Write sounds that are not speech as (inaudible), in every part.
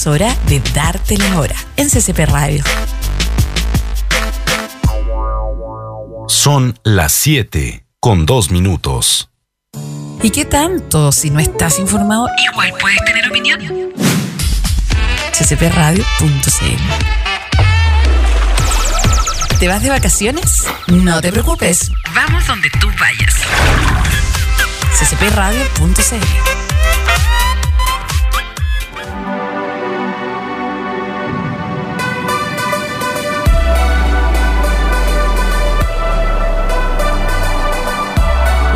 Es hora de darte la hora en CCP Radio. Son las 7 con 2 minutos. ¿Y qué tanto? Si no estás informado, igual puedes tener opinión. ccpradio.cl ¿Te vas de vacaciones? No te preocupes. Vamos donde tú vayas. ccpradio.cl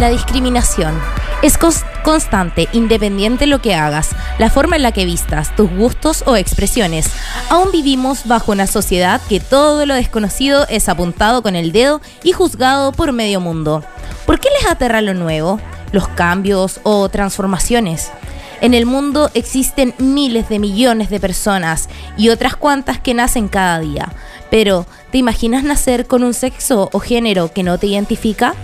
La discriminación es constante, independiente de lo que hagas, la forma en la que vistas, tus gustos o expresiones. Aún vivimos bajo una sociedad que todo lo desconocido es apuntado con el dedo y juzgado por medio mundo. ¿Por qué les aterra lo nuevo, los cambios o transformaciones? En el mundo existen miles de millones de personas y otras cuantas que nacen cada día. Pero, ¿te imaginas nacer con un sexo o género que no te identifica?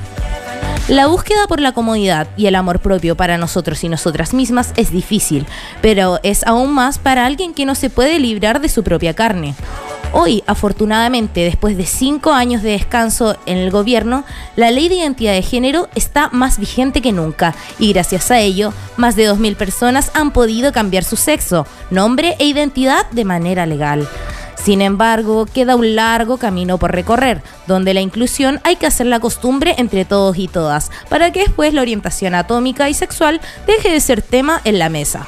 La búsqueda por la comodidad y el amor propio para nosotros y nosotras mismas es difícil, pero es aún más para alguien que no se puede librar de su propia carne. Hoy, afortunadamente, después de cinco años de descanso en el gobierno, la ley de identidad de género está más vigente que nunca y gracias a ello, más de 2.000 personas han podido cambiar su sexo, nombre e identidad de manera legal. Sin embargo, queda un largo camino por recorrer, donde la inclusión hay que hacer la costumbre entre todos y todas, para que después la orientación atómica y sexual deje de ser tema en la mesa.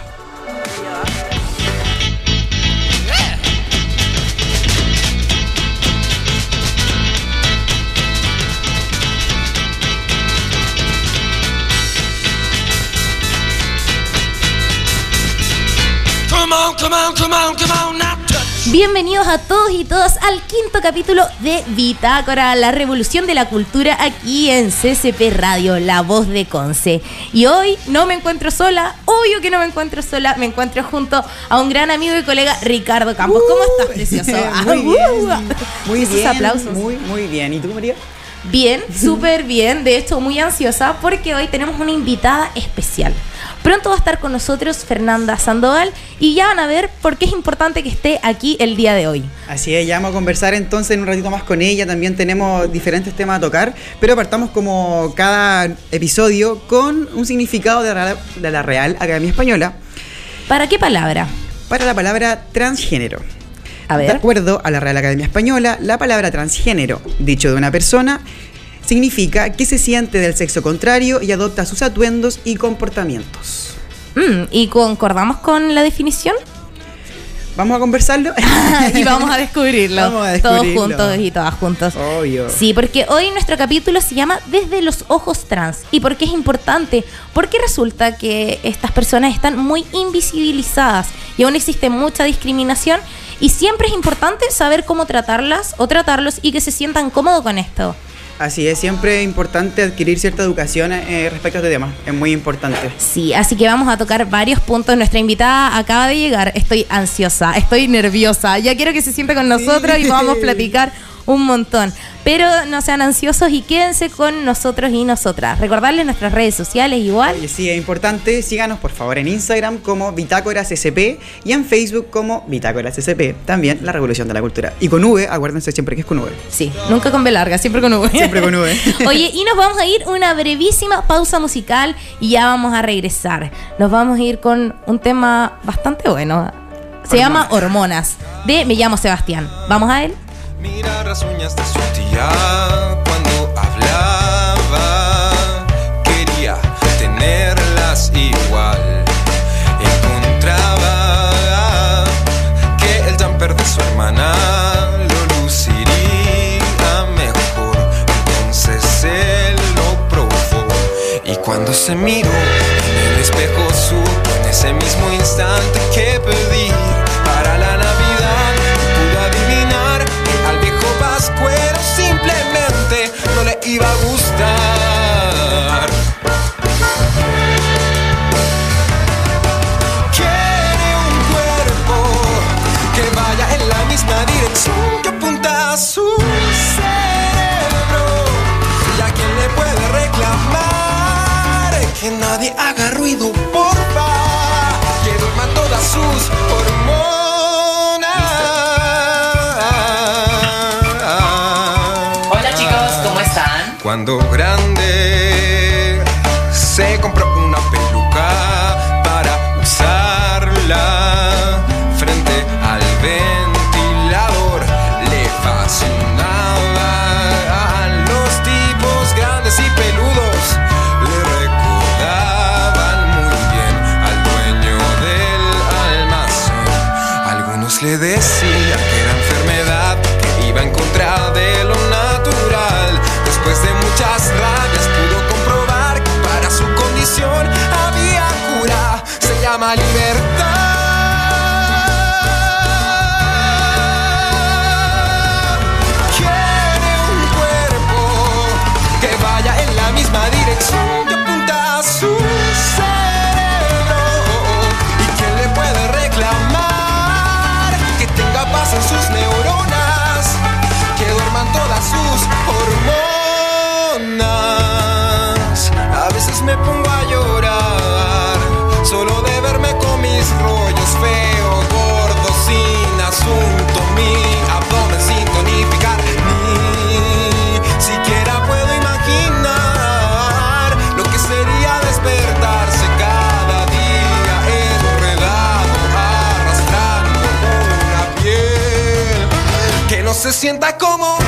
Bienvenidos a todos y todas al quinto capítulo de Bitácora, la revolución de la cultura aquí en CCP Radio, la voz de Conce. Y hoy no me encuentro sola, obvio que no me encuentro sola, me encuentro junto a un gran amigo y colega Ricardo Campos. ¿Cómo estás, precioso? (laughs) Uh, muy bien. Muy Esos bien. aplausos. Muy, muy bien. ¿Y tú, María? Bien, (laughs) súper bien. De hecho, muy ansiosa porque hoy tenemos una invitada especial. Pronto va a estar con nosotros Fernanda Sandoval y ya van a ver por qué es importante que esté aquí el día de hoy. Así es, ya vamos a conversar entonces en un ratito más con ella. También tenemos diferentes temas a tocar, pero partamos como cada episodio con un significado de la, de la Real Academia Española ¿Para qué palabra? para la palabra transgénero. A De ver. acuerdo a la Real Academia Española, la palabra transgénero, dicho de una persona, significa que se siente del sexo contrario y adopta sus atuendos y comportamientos. Mm, ¿Y concordamos con la definición? (laughs) ¿Vamos a conversarlo? (laughs) y vamos a descubrirlo. (laughs) Vamos a Todos juntos y todas juntos. Obvio. Sí, porque hoy nuestro capítulo se llama Desde los ojos trans. ¿Y por qué es importante? Porque resulta que estas personas están muy invisibilizadas y aún existe mucha discriminación y siempre es importante saber cómo tratarlas o tratarlos y que se sientan cómodos con esto. Así es, siempre es importante adquirir cierta educación eh, respecto a este tema. Es muy importante. Sí, así que vamos a tocar varios puntos. Nuestra invitada acaba de llegar. Estoy ansiosa, estoy nerviosa. Ya quiero que se siente con nosotros y podamos platicar un montón. Pero no sean ansiosos y quédense con nosotros y nosotras. Recordarles nuestras redes sociales igual. Oye, sí, es importante. Síganos, por favor, en Instagram como Bitácoras SCP y en Facebook como Bitácoras SCP. También La Revolución de la Cultura. Y con V, acuérdense siempre que es con V. Sí, nunca con B larga, siempre con V. Siempre con V. (laughs) Oye, y nos vamos a ir una brevísima pausa musical y ya vamos a regresar. Nos vamos a ir con un tema bastante bueno. Se llama Hormonas, de Me llamo Sebastián. ¿Vamos a él? Mira las uñas de su tía cuando hablaba. Quería tenerlas igual. Encontraba que el jumper de su hermana lo luciría mejor. Entonces él lo probó. Y cuando se miró en el espejo supo en ese mismo instante que pedir iba a gustar. Quiere un cuerpo que vaya en la misma dirección que apunta a su cerebro. ¿Y a quién le puede reclamar que nadie haga ruido, porfa? Que duerman todas sus hormonas. Cuando grande se sienta como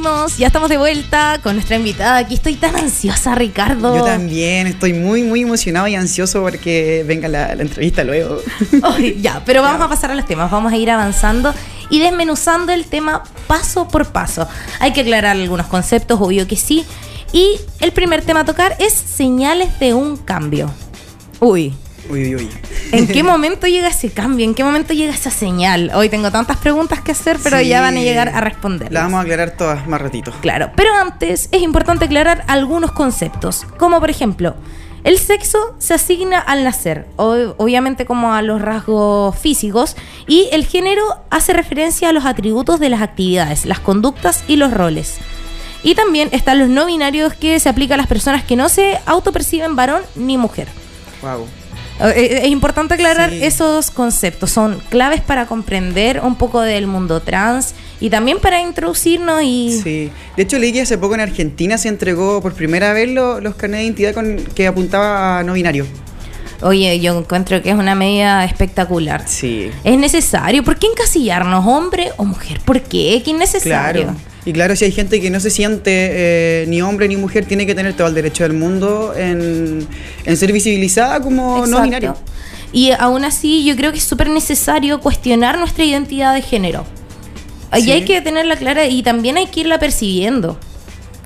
Volvimos, ya estamos de vuelta con nuestra invitada. Aquí estoy tan ansiosa, Ricardo. Yo también estoy muy, muy emocionado y ansioso porque venga la, la entrevista luego. (laughs) Ya, pero vamos a pasar a los temas, vamos a ir avanzando y desmenuzando el tema paso por paso. Hay que aclarar algunos conceptos, obvio que sí. Y el primer tema a tocar es señales de un cambio. Uy, Uy, uy, uy. ¿en qué (laughs) momento llega ese cambio? ¿En qué momento llega esa señal? Hoy tengo tantas preguntas que hacer, pero Sí. ya van a llegar a responder. La vamos a aclarar todas más ratito. Claro, pero antes es importante aclarar algunos conceptos, como por ejemplo, el sexo se asigna al nacer, obviamente como a los rasgos físicos, y el género hace referencia a los atributos de las actividades, las conductas y los roles. Y también están los no binarios que se aplica a las personas que no se autoperciben varón ni mujer. Wow. Eh, Es importante aclarar Sí. esos conceptos, son claves para comprender un poco del mundo trans y también para introducirnos y... Sí. De hecho, leí que hace poco en Argentina se entregó por primera vez lo- los carnets de identidad con, que apuntaba a no binario. Oye, yo encuentro que es una medida espectacular. Sí. Es necesario. ¿Por qué encasillarnos, hombre o mujer? ¿Por qué? ¿Qué es necesario? Claro. Y claro, si hay gente que no se siente eh, ni hombre ni mujer, tiene que tener todo el derecho del mundo en, en ser visibilizada como no binario. Y aún así, yo creo que es súper necesario cuestionar nuestra identidad de género. Y Sí. hay que tenerla clara y también hay que irla percibiendo.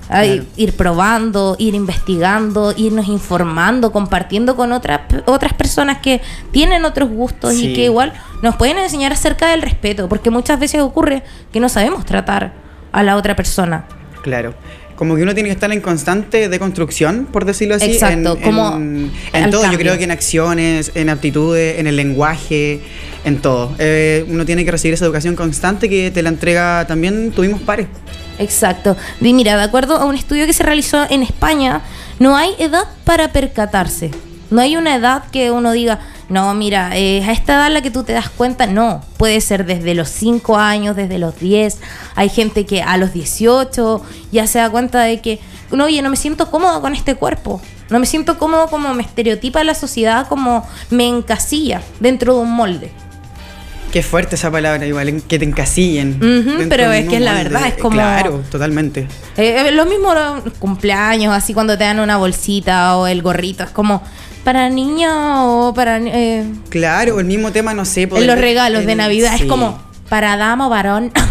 Hay- Claro. Ir probando, ir investigando, irnos informando, compartiendo con otras otras personas que tienen otros gustos Sí. y que igual nos pueden enseñar acerca del respeto, porque muchas veces ocurre que no sabemos tratar a la otra persona. Claro. Como que uno tiene que estar en constante deconstrucción, por decirlo así. Exacto, en, como en, todo. Yo creo que en acciones, en aptitudes, en el lenguaje, en todo. Eh, uno tiene que recibir esa educación constante que te la entrega también tuvimos pares. Exacto. Y mira, de acuerdo a un estudio que se realizó en España, no hay edad para percatarse. No hay una edad que uno diga, no, mira, eh, a esta edad la que tú te das cuenta, no. Puede ser desde los 5 años, desde los 10. Hay gente que a los 18 ya se da cuenta de que, no, oye, no me siento cómodo con este cuerpo. No me siento cómodo como me estereotipa la sociedad, como me encasilla dentro de un molde. Qué fuerte esa palabra, igual, que te encasillen. Pero es que es la verdad, es como- Claro, totalmente. Eh, eh, lo mismo los cumpleaños, así cuando te dan una bolsita o el gorrito, es como para niña o para... eh, Claro, el mismo tema, no sé. en poder- los regalos de en- Navidad, sí. es como para dama o varón. (laughs)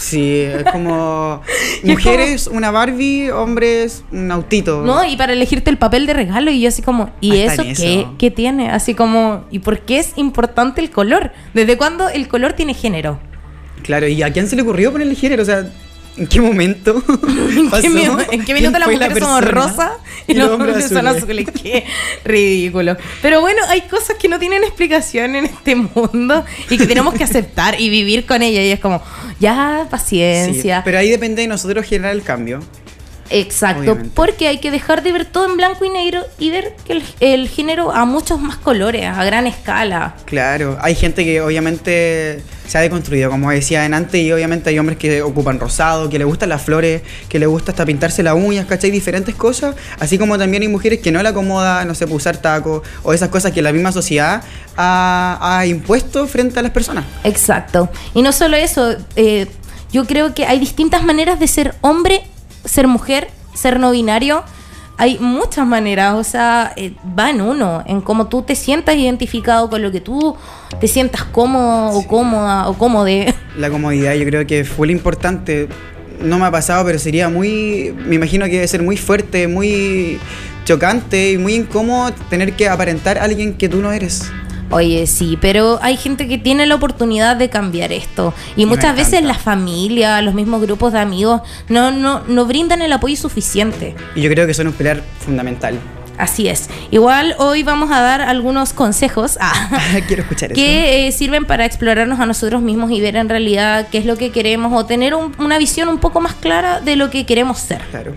Sí, es como (laughs) mujeres, una Barbie, hombres, un autito. No, y para elegirte el papel de regalo y yo así como, ¿y Hasta eso en qué, eso. qué tiene? Así como, ¿y por qué es importante el color? ¿Desde cuándo el color tiene género? Claro, ¿y a quién se le ocurrió ponerle género? O sea, ¿en qué momento? (laughs) ¿En (laughs) pasó? qué, mi- en qué minuto ¿Quién las la mujeres somos persona? rosa (laughs) y Y los hombres son azules. Qué ridículo. Pero bueno, hay cosas que no tienen explicación en este mundo y que tenemos que aceptar y vivir con ellas. Y es como, ya, Sí, paciencia. pero ahí depende de nosotros generar el cambio. Exacto, Obviamente. porque hay que dejar de ver todo en blanco y negro y ver que el, el género a muchos más colores, a gran escala. Claro, hay gente que obviamente se ha deconstruido, como decía antes, y obviamente hay hombres que ocupan rosado, que le gustan las flores, que le gusta hasta pintarse las uñas, ¿cachai? Diferentes cosas, así como también hay mujeres que no le acomoda, no sé, pues, usar tacos, o esas cosas que la misma sociedad ha, ha impuesto frente a las personas. Exacto. Y no solo eso, eh, yo creo que hay distintas maneras de ser hombre, ser mujer, ser no binario. Hay muchas maneras, o sea, eh, va en uno, en cómo tú te sientas identificado con lo que tú te sientas cómodo o cómoda o cómode. La comodidad yo creo que fue lo importante. No me ha pasado, pero sería muy, me imagino que debe ser muy fuerte, muy chocante y muy incómodo tener que aparentar a alguien que tú no eres. Oye, sí, pero hay gente que tiene la oportunidad de cambiar esto. Y muchas veces la familia, los mismos grupos de amigos, no, no, no brindan el apoyo suficiente. Y yo creo que son un pilar fundamental. Así es. Igual hoy vamos a dar algunos consejos ah, (laughs) Quiero escuchar eso. que eh, sirven para explorarnos a nosotros mismos y ver en realidad qué es lo que queremos o tener un- una visión un poco más clara de lo que queremos ser. Claro.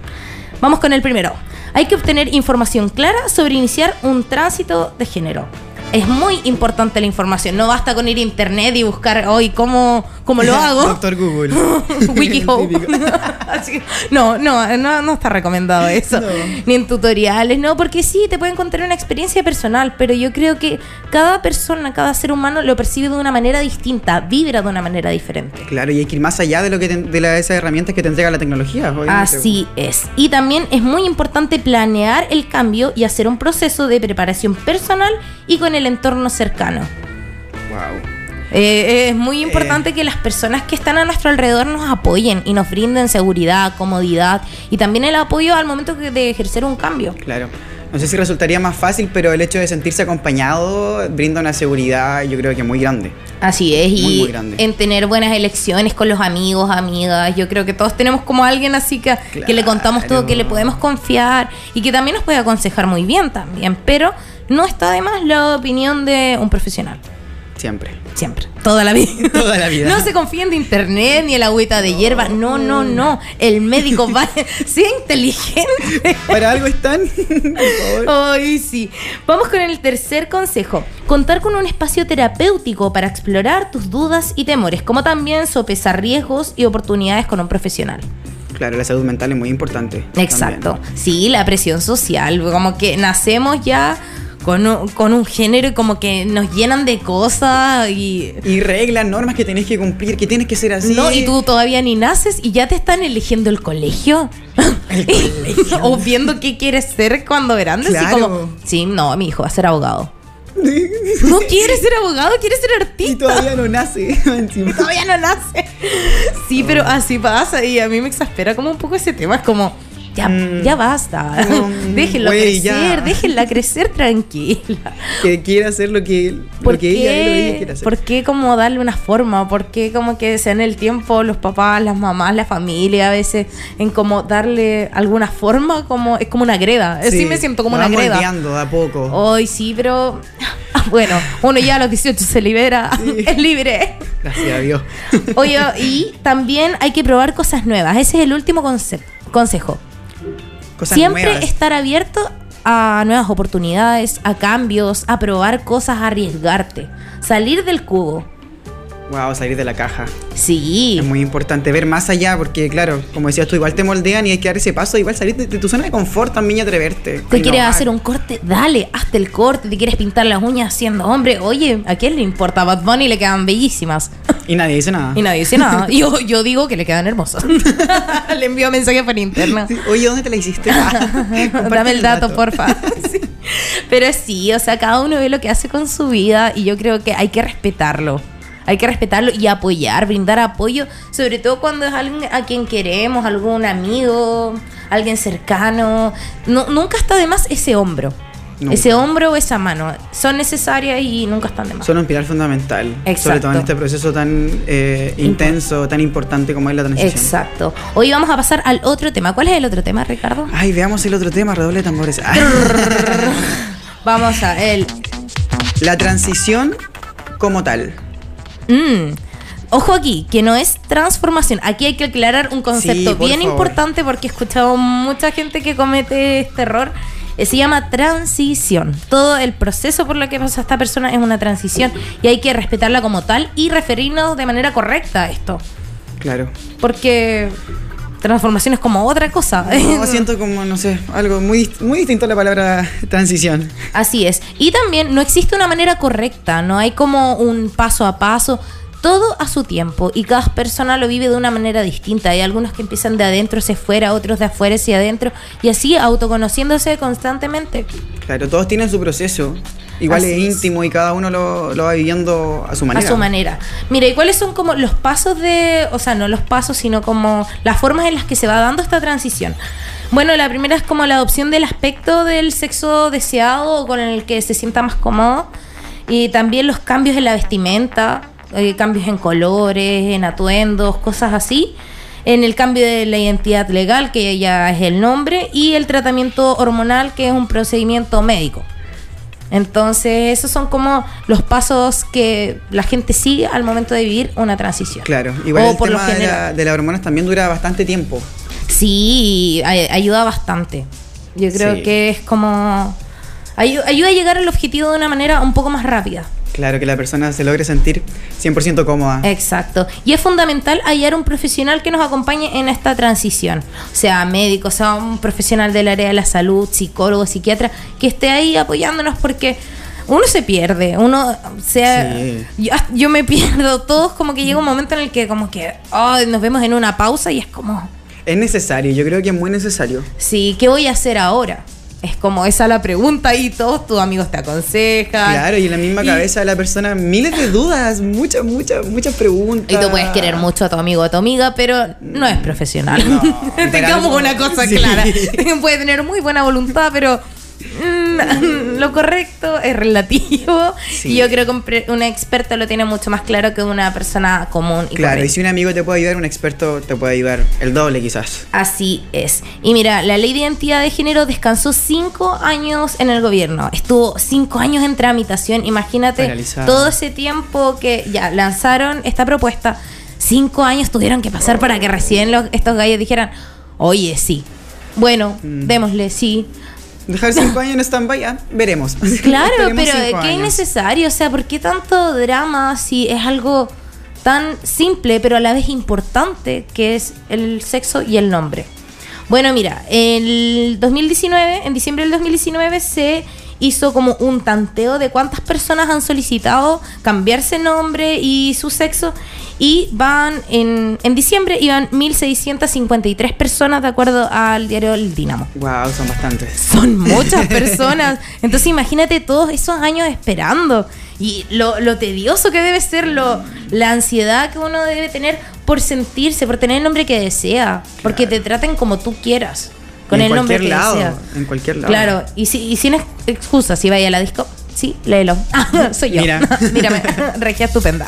Vamos con el primero. Hay que obtener información clara sobre iniciar un tránsito de género. Es muy importante la información. No basta con ir a internet y buscar hoy cómo, cómo lo (laughs) hago. Doctor Google. (laughs) WikiHow. (laughs) No, no, no, no está recomendado eso. No. Ni en tutoriales, no, porque sí, te pueden contar una experiencia personal, pero yo creo que cada persona, cada ser humano lo percibe de una manera distinta, vibra de una manera diferente. Claro, y hay que ir más allá de lo que te- de la- esas herramientas que te entrega la tecnología. obviamente. Así es. Y también es muy importante planear el cambio y hacer un proceso de preparación personal y con el entorno cercano. Wow. Eh, es muy importante que las personas que están a nuestro alrededor nos apoyen y nos brinden seguridad, comodidad y también el apoyo al momento de ejercer un cambio. Claro. No sé si resultaría más fácil, pero el hecho de sentirse acompañado brinda una seguridad, yo creo que muy grande. Así es, Muy, y muy grande. en tener buenas elecciones con los amigos, amigas. Yo creo que todos tenemos como alguien así que, que le contamos todo, que le podemos confiar y que también nos puede aconsejar muy bien también. Pero no está de más la opinión de un profesional. Siempre. Siempre, toda la vida. (laughs) Toda la vida. No se confíen de internet ni el agüita de hierba. No, no, no. El médico va. (laughs) sea inteligente. Para algo están. (laughs) Por favor. Ay, sí. Vamos con el tercer consejo. Contar con un espacio terapéutico para explorar tus dudas y temores, como también sopesar riesgos y oportunidades con un profesional. Claro, la salud mental es muy importante. Exacto. también. Sí, la presión social, como que nacemos ya con un, con un género y como que nos llenan de cosas y... Y reglas, normas que tenés que cumplir, que tienes que ser así. No, y tú todavía ni naces y ya te están eligiendo el colegio. El (laughs) colegio. (laughs) o viendo qué quieres ser cuando grandes. Claro. Y como, sí, no, mi hijo va a ser abogado. (laughs) No quiere ser abogado, quiere ser Y artista. todavía no nace. Todavía no nace. Sí, pero así pasa y a mí me exaspera como un poco ese tema. Es como, ya, Mm. ya basta. (laughs) Mm, déjenlo crecer, ya. déjenla crecer tranquila. Que quiere hacer lo que, ¿Por lo que ella, ella quiere hacer. ¿Por qué como darle una forma? ¿Por qué como que se en el tiempo los papás, las mamás, la familia a veces en como darle alguna forma como es como una greda? Sí, Sí, me siento como una greda. de a poco. Hoy sí, pero (laughs) bueno, uno ya a los 18 se libera, Sí. (laughs) es libre. Gracias a Dios. Oye, y también hay que probar cosas nuevas. Ese es el último conse- consejo. Cosas Siempre nuevas. estar abierto a nuevas oportunidades, a cambios, a probar cosas, a arriesgarte. Salir del cubo. Wow, salir de la caja. Sí. Es muy importante ver más allá, porque claro, como decías tú, igual te moldean y hay que dar ese paso, igual salir de, de tu zona de confort también y atreverte. ¿Te quieres hacer un corte? Dale, hazte el corte. ¿Te quieres pintar las uñas siendo hombre? Oye, ¿a quién le importa? A Bad Bunny le quedan bellísimas. (laughs) Y nadie dice nada. Y nadie dice nada. (laughs) Yo, yo digo que le quedan hermosas. (laughs) le envío mensaje por interno. Sí, Oye, ¿dónde te la hiciste? Comparte Dame el dato, porfa. Sí. Pero sí, o sea, cada uno ve lo que hace con su vida y yo creo que hay que respetarlo. Hay que respetarlo y apoyar, brindar apoyo, sobre todo cuando es alguien a quien queremos, algún amigo, alguien cercano. No, nunca está de más ese hombro. Nunca. Ese hombro o esa mano. Son necesarias y nunca están de más. Son un pilar fundamental. Sobre Exacto. todo en este proceso tan eh, intenso, tan importante como es la transición. Exacto. Hoy vamos a pasar al otro tema. ¿Cuál es el otro tema, Ricardo? Ay, veamos el otro tema, redoble de tambores. (laughs) Vamos a el la transición como tal. Mm. Ojo aquí, que no es transformación. Aquí hay que aclarar un concepto Sí, bien favor. importante porque he escuchado mucha gente que comete este error. Eh, Se llama transición. Todo el proceso por lo que pasa esta persona es una transición y hay que respetarla como tal y referirnos de manera correcta a esto. Claro. Porque transformación es como otra cosa. No, (laughs) siento como, no sé, algo muy, muy distinto a la palabra transición. Así es. Y también no existe una manera correcta, no hay como un paso a paso. Todo a su tiempo y cada persona lo vive de una manera distinta. Hay algunos que empiezan de adentro hacia afuera, otros de afuera hacia adentro y así autoconociéndose constantemente. Claro, todos tienen su proceso. Igual Así es es. íntimo y cada uno lo, lo va viviendo a su manera. A su manera. Mira, ¿y cuáles son como los pasos de, o sea, no los pasos, sino como las formas en las que se va dando esta transición? Bueno, la primera es como la adopción del aspecto del sexo deseado o con el que se sienta más cómodo. Y también los cambios en la vestimenta, eh, cambios en colores, en atuendos, cosas así. En el cambio de la identidad legal, que ya es el nombre, y el tratamiento hormonal, que es un procedimiento médico. Entonces, esos son como los pasos que la gente sigue al momento de vivir una transición. Claro, igual O el por lo tema de, la- general. de las hormonas también dura bastante tiempo. Sí, ay- ayuda bastante. Yo creo Sí. que es como... ayu- ayuda a llegar al objetivo de una manera un poco más rápida. Claro, que la persona se logre sentir 100% cómoda. Exacto. Y es fundamental hallar un profesional que nos acompañe en esta transición. Sea médico, sea un profesional del área de la salud, psicólogo, psiquiatra, que esté ahí apoyándonos porque uno se pierde, uno sea... Sí. Yo, yo me pierdo, todos como que llega un momento en el que como que ay, nos vemos en una pausa y es como, Es necesario, yo creo que es muy necesario. sí, ¿qué voy a hacer ahora? Es como esa la pregunta y todos tus amigos te aconsejan. Claro, y en la misma Y- cabeza de la persona miles de dudas, muchas, muchas, muchas preguntas. Y tú puedes querer mucho a tu amigo o a tu amiga, pero no es profesional. No, (laughs) Tengamos algo- una cosa sí. clara. (laughs) Puede tener muy buena voluntad, pero (laughs) lo correcto es relativo. Sí. Y yo creo que un, experto lo tiene mucho más claro que una persona común y Claro, y si un amigo te puede ayudar, un experto te puede ayudar el doble quizás. Así es. Y mira, la ley de identidad de género descansó cinco años en el gobierno. Estuvo cinco años en tramitación. Imagínate todo ese tiempo que ya lanzaron esta propuesta. Cinco años tuvieron que pasar para que recién los- estos gallos dijeran, oye, sí. Bueno, Mm. démosle, sí. Dejar cinco años en stand-by, ah, veremos. (laughs) Claro, pero qué innecesario. O sea, ¿por qué tanto drama si es algo tan simple, pero a la vez importante, que es el sexo y el nombre? Bueno, mira, el 2019, en diciembre del 2019 se hizo como un tanteo de cuántas personas han solicitado cambiarse nombre y su sexo y van en, en diciembre iban 1653 personas de acuerdo al diario El Dinamo. Wow, son bastantes. Son (laughs) muchas personas. Entonces imagínate todos esos años esperando. Y lo, lo tedioso que debe ser, lo, la ansiedad que uno debe tener por sentirse, por tener el nombre que desea. Porque te traten como tú quieras. Con el en nombre que lado, deseas. en cualquier lado. Claro, y, si, y sin ex- excusa, si vaya a la disco, sí, léelo. (laughs) Ah, soy yo. Mira. (laughs) Mírame, (laughs) regia estupenda.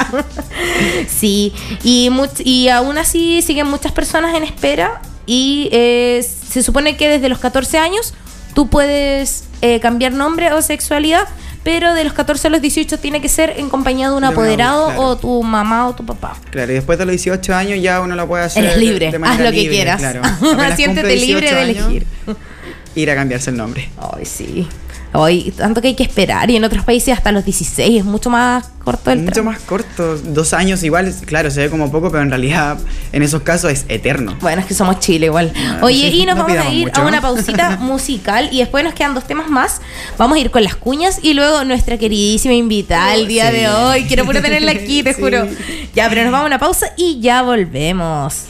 sí, y, much- y aún así siguen muchas personas en espera y eh, se supone que desde los 14 años tú puedes eh, cambiar nombre o sexualidad, pero de los 14 a los 18 tiene que ser en compañía de un De un apoderado claro. o tu mamá o tu papá. Claro, y después de los 18 años ya uno lo puede hacer. Eres libre, de- de haz lo que quieras. Claro. (laughs) Siéntete libre 18 de años, elegir. Ir a cambiarse el nombre. Ay, sí. Ay, tanto que hay que esperar. Y en otros países hasta los 16 es mucho más corto el Mucho más corto, dos años igual, claro, se ve como poco, pero en realidad en esos casos es eterno. Bueno, es que somos Chile igual. Ah, Oye, y nos no vamos a ir mucho. a una pausita (laughs) musical y después nos quedan dos temas más. Vamos a ir con las cuñas y luego nuestra queridísima invitada el día Sí. de hoy. Quiero puro tenerla aquí, te (laughs) Sí. juro. Ya, pero nos vamos a una pausa y ya volvemos.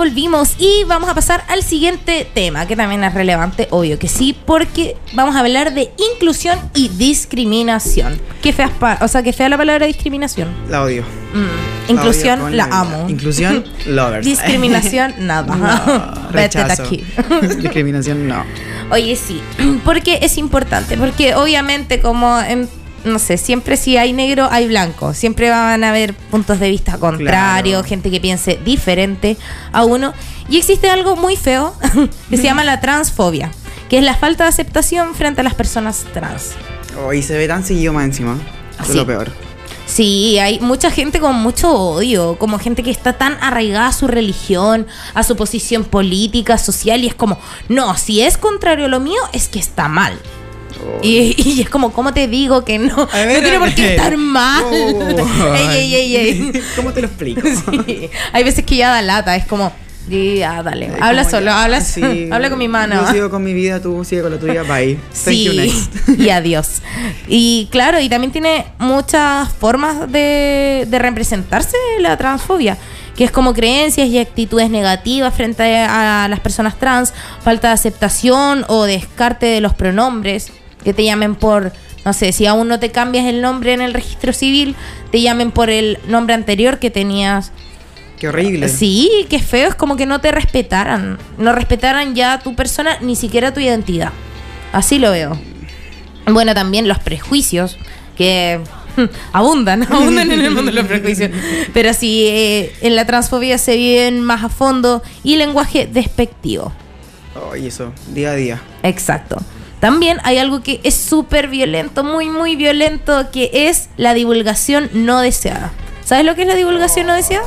Volvimos. Y vamos a pasar al siguiente tema, que también es relevante, obvio que sí, porque vamos a hablar de inclusión y discriminación. Qué fea, o sea, qué fea la palabra discriminación. La odio. Mm. Inclusión, odio la amo. (laughs) Inclusión, (laughs) lovers. Discriminación, (laughs) nada. No, Vete de aquí. Discriminación, no. Oye, sí, (clears throat) porque es importante, porque obviamente como en, no sé, siempre si hay negro hay blanco, siempre van a haber puntos de vista contrarios, Claro. gente que piense diferente a uno, y existe algo muy feo (laughs) que se llama la transfobia, que es la falta de aceptación frente a las personas trans. Oh, y se ve tan seguido más encima. Eso Sí. es lo peor. Sí, hay mucha gente con mucho odio, como gente que está tan arraigada a su religión, a su posición política, social, y es como, no, si es contrario a lo mío, es que está mal. Oh. Y, y es como, ¿cómo te digo que no? Ver, no tiene por qué estar mal. (laughs) Ey, ey, ey, ey. (laughs) ¿Cómo te lo explico? (laughs) Sí. Hay veces que ya da lata, es como, ya, dale, Es habla solo, ya, habla, sí. habla con mi mano. Yo sigo con mi vida, tú sigue con la tuya, bye. Thank you, Sí, next. y adiós. Y claro, y también tiene muchas formas de, de representarse la transfobia, que es como creencias y actitudes negativas frente a las personas trans, falta de aceptación o descarte de los pronombres, que te llamen por, no sé, si aún no te cambias el nombre en el registro civil, te llamen por el nombre anterior que tenías. Qué horrible. Sí, qué feo, es como que no te respetaran, no respetaran ya tu persona, ni siquiera tu identidad. Así lo veo. Bueno, también los prejuicios, que hmm, abundan, (laughs) abundan en el mundo los prejuicios. Pero sí, eh, en la transfobia se viven más a fondo y lenguaje despectivo. Oh, y eso, día a día. Exacto. También hay algo que es súper violento, muy, muy violento, que es la divulgación no deseada. ¿Sabes lo que es la divulgación no deseada?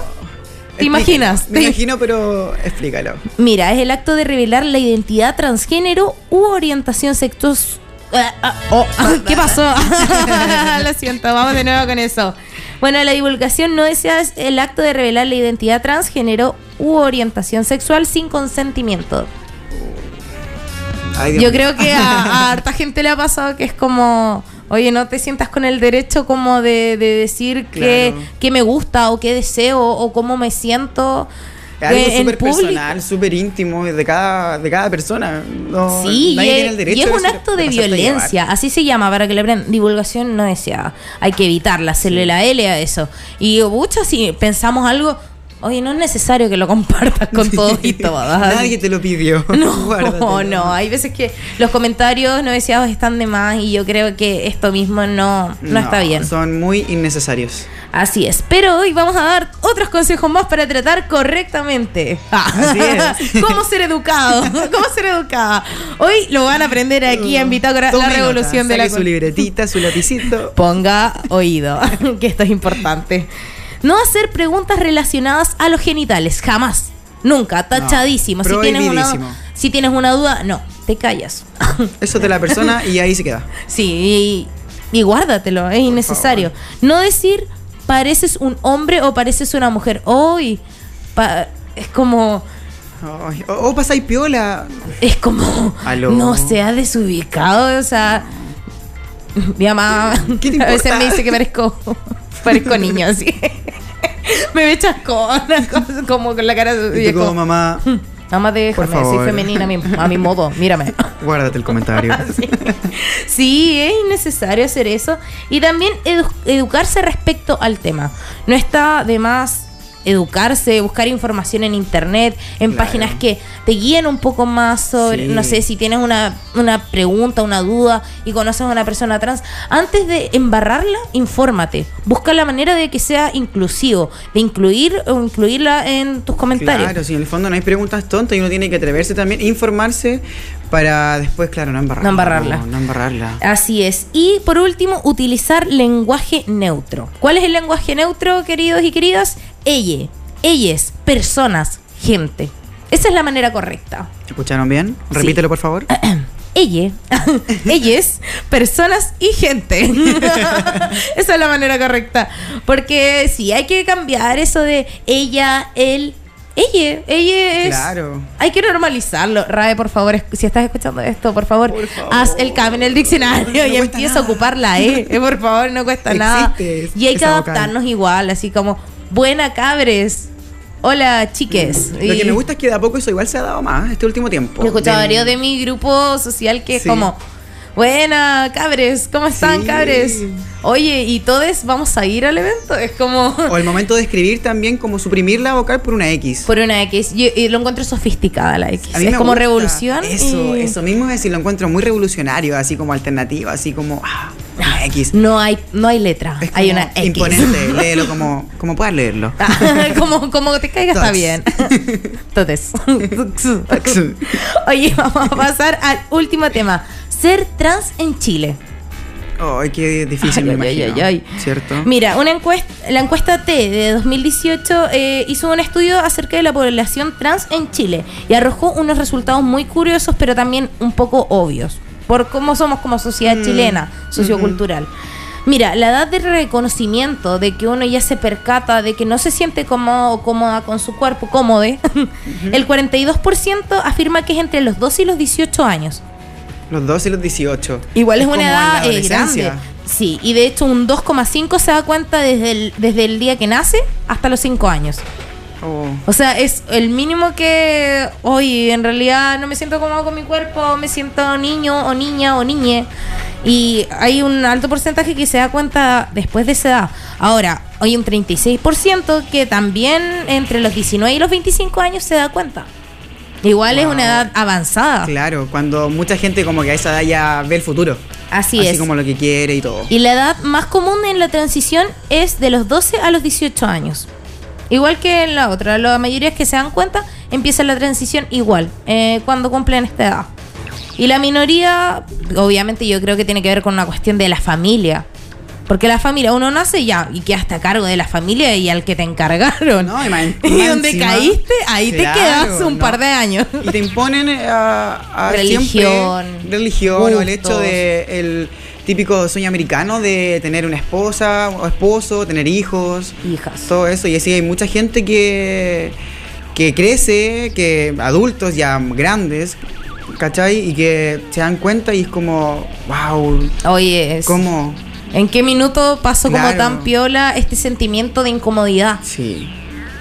¿Te imaginas? Me imagino, pero explícalo. Mira, es el acto de revelar la identidad transgénero u orientación sexual. oh, ¿Qué pasó? (laughs) Lo siento, vamos de nuevo con eso. Bueno, la divulgación no deseada es el acto de revelar la identidad transgénero u orientación sexual sin consentimiento. Ay, Yo creo que a, a (laughs) harta gente le ha pasado que es como, oye, no te sientas con el derecho como de, de decir que, Claro. que me gusta o qué deseo o cómo me siento. Es algo eh, súper personal, súper íntimo de cada, de cada persona. No, Sí, y nadie es, tiene el derecho y es un acto de violencia, así se llama, para que le aprendan. Divulgación no deseada. Hay que evitarla, hacerle la L a eso. Y muchas, si pensamos algo, oye, no es necesario que lo compartas con (laughs) todos y todas. Nadie te lo pidió. (laughs) No, Guárdatelo. no, hay veces que los comentarios no deseados están de más y yo creo que esto mismo no, no, está bien. Son muy innecesarios. Así es, pero hoy vamos a dar otros consejos más para tratar correctamente. Así es. (laughs) ¿Cómo ser educado? ¿Cómo ser educada? Hoy lo van a aprender aquí en Bitácora, la Tome revolución nota, de la su libretita, su lapicito. Ponga oído, que esto es importante. No hacer preguntas relacionadas a los genitales, jamás. Nunca, tachadísimo. si, tienes una, si tienes una duda, no, te callas. (laughs) Eso es de la persona y ahí se queda. Sí, y, y guárdatelo, es innecesario. No decir pareces un hombre o pareces una mujer. Hoy es como O, o pasáis piola. es como Aló. no se ha desubicado, o sea, mi mamá ¿Qué te a veces me dice que parezco parezco niño así. (laughs) me ve chascona, (laughs) como- con la cara de Y tú como mamá, Mamá, déjame, soy favor. femenina a mi, a mi modo, mírame. (laughs) guárdate el comentario. Sí. Sí, es innecesario hacer eso. Y también edu- educarse respecto al tema. No está de más educarse, buscar información en internet, en Claro. páginas que te guíen un poco más sobre, Sí. no sé, si tienes una, una pregunta, una duda y conoces a una persona trans, antes de embarrarla, infórmate. Busca la manera de que sea inclusivo, de incluir o incluirla en tus comentarios. Claro, si en el fondo no hay preguntas tontas y uno tiene que atreverse también, informarse para después, claro, no embarrarla. No embarrarla. No, no embarrarla. Así es. Y por último, utilizar lenguaje neutro. ¿Cuál es el lenguaje neutro, queridos y queridas? Ella, ellas, personas, gente. Esa es la manera correcta. ¿Escucharon bien? Repítelo, por favor. (clears throat) Ella, (laughs) ellas, personas y gente. (laughs) Esa es la manera correcta. Porque sí, hay que cambiar eso de ella, él, ella. Ella es. Claro. Hay que normalizarlo. Rae, por favor, si estás escuchando esto, por favor, Por favor. haz el cambio en el diccionario No y empieza nada. a ocupar la E. Eh, Por favor, no cuesta (laughs) nada. Y hay que vocal. adaptarnos igual, así como, buena cabres. Hola, chiques. Lo que me gusta es que de a poco eso igual se ha dado más este último tiempo. He escuchado varios de mi grupo social que es como, buena, cabres, ¿cómo están, Sí. cabres? Oye, ¿y todos vamos a ir al evento? Es como... O el momento de escribir también, como suprimir la vocal por una X. Por una X. Yo, y lo encuentro sofisticada la X. A mí Es me como gusta. revolución. Eso, y eso mismo es decir, lo encuentro muy revolucionario, así como alternativa, así como ah, una X. No hay, no hay letra, Es hay como una X. imponente, (laughs) léelo como, como puedas leerlo. (laughs) como, como te caiga está bien. (laughs) Entonces. Oye, vamos a pasar al último tema. Ser trans en Chile. Ay, qué difícil, Ay, me ay, imagino. ay. ¿Cierto? Mira, una encuesta, la encuesta T de 2018 eh, hizo un estudio acerca de la población trans en Chile y arrojó unos resultados muy curiosos, pero también un poco obvios, por cómo somos como sociedad Mm, chilena, sociocultural. Mira, la edad de reconocimiento de que uno ya se percata de que no se siente cómodo o cómoda con su cuerpo, cómodo, (laughs) el 42% afirma que es entre los 12 y los 18 años. Los 12 y los 18. Igual es, una edad eh, grande. Sí, y de hecho un 2,5 se da cuenta desde el, desde el día que nace hasta los 5 años. Oh. O sea, es el mínimo que hoy en realidad no me siento cómodo con mi cuerpo, me siento niño o niña o niñe. Y hay un alto porcentaje que se da cuenta después de esa edad. Ahora, hay un 36% que también entre los 19 y los 25 años se da cuenta. Igual es una edad avanzada. Claro, cuando mucha gente como que a esa edad ya ve el futuro. Así, Así es. como lo que quiere y todo. Y la edad más común en la transición es de los 12 a los 18 años. Igual que en la otra, la mayoría que se dan cuenta empieza la transición igual, eh, cuando cumplen esta edad. Y la minoría, obviamente yo creo que tiene que ver con una cuestión de la familia. Porque la familia, uno nace ya y quedaste a cargo de la familia y al que te encargaron. No, y (laughs) y donde encima- caíste, ahí te quedas un no. par de años. Y te imponen a, a Religión, siempre religión o el hecho de el típico sueño americano de tener una esposa o esposo, tener hijos, Hijas. todo eso. Y así hay mucha gente que, que crece, que adultos ya grandes, ¿cachai? Y que se dan cuenta y es como, wow, Oye, es- ¿cómo? ¿En qué minuto pasó como Claro. tan piola este sentimiento de incomodidad? Sí.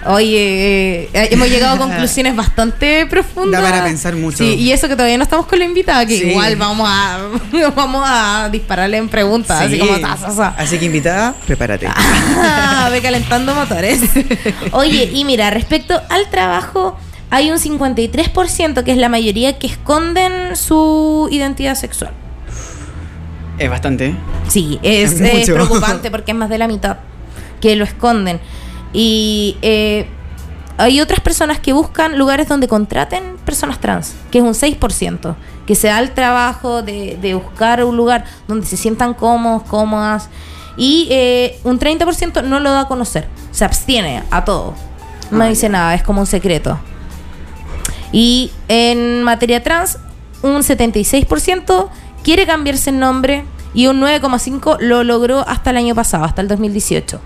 Oye, eh, hemos llegado a conclusiones bastante profundas. Da para pensar mucho. Sí, y eso que todavía no estamos con la invitada, que Sí. igual vamos a (laughs) vamos a dispararle en preguntas, así Sí. como ta, ta, ta. Así que invitada, prepárate. Ah, Ve calentando motores. (laughs) Oye, y mira, respecto al trabajo, hay un 53% que es la mayoría que esconden su identidad sexual. Es bastante. ¿eh? Sí, es, Es es mucho. (laughs) preocupante porque es más de la mitad que lo esconden. Y eh, hay otras personas que buscan lugares donde contraten personas trans, que es un 6%, que se da el trabajo de, de buscar un lugar donde se sientan cómodos, cómodas. Y eh, un 30% no lo da a conocer, se abstiene a todo. No Ah, dice nada, es como un secreto. Y en materia trans, un 76% quiere cambiarse el nombre y un 9,5% lo logró hasta el año pasado, hasta el 2018.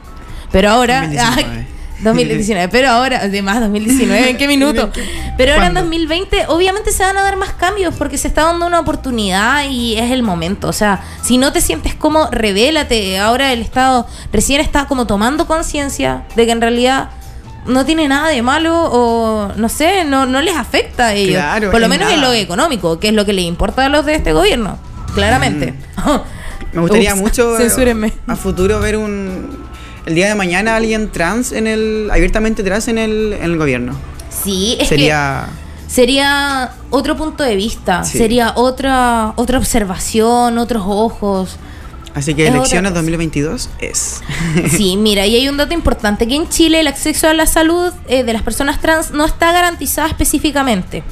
Pero ahora... 2019. ay, 2019, pero ahora, además 2019, (laughs) ¿en qué minuto? Pero ahora en ¿Cuándo? 2020 obviamente se van a dar más cambios porque se está dando una oportunidad y es el momento. O sea, si no te sientes como, revélate. Ahora el Estado recién está como tomando conciencia de que en realidad no tiene nada de malo o no sé, no, no les afecta a ellos. Claro, Por lo en menos en lo económico, que es lo que les importa a los de este gobierno, claramente. (laughs) Me gustaría Ups, mucho (laughs) censúrenme. a futuro ver un el día de mañana alguien trans en el abiertamente trans en el, en el gobierno. Sí, es que Sería sería otro punto de vista, Sí. sería otra otra observación, otros ojos. así que Es elecciones cosa. 2022 es. Sí, (laughs) mira, y hay un dato importante, que en Chile el acceso a la salud eh, de las personas trans no está garantizada específicamente.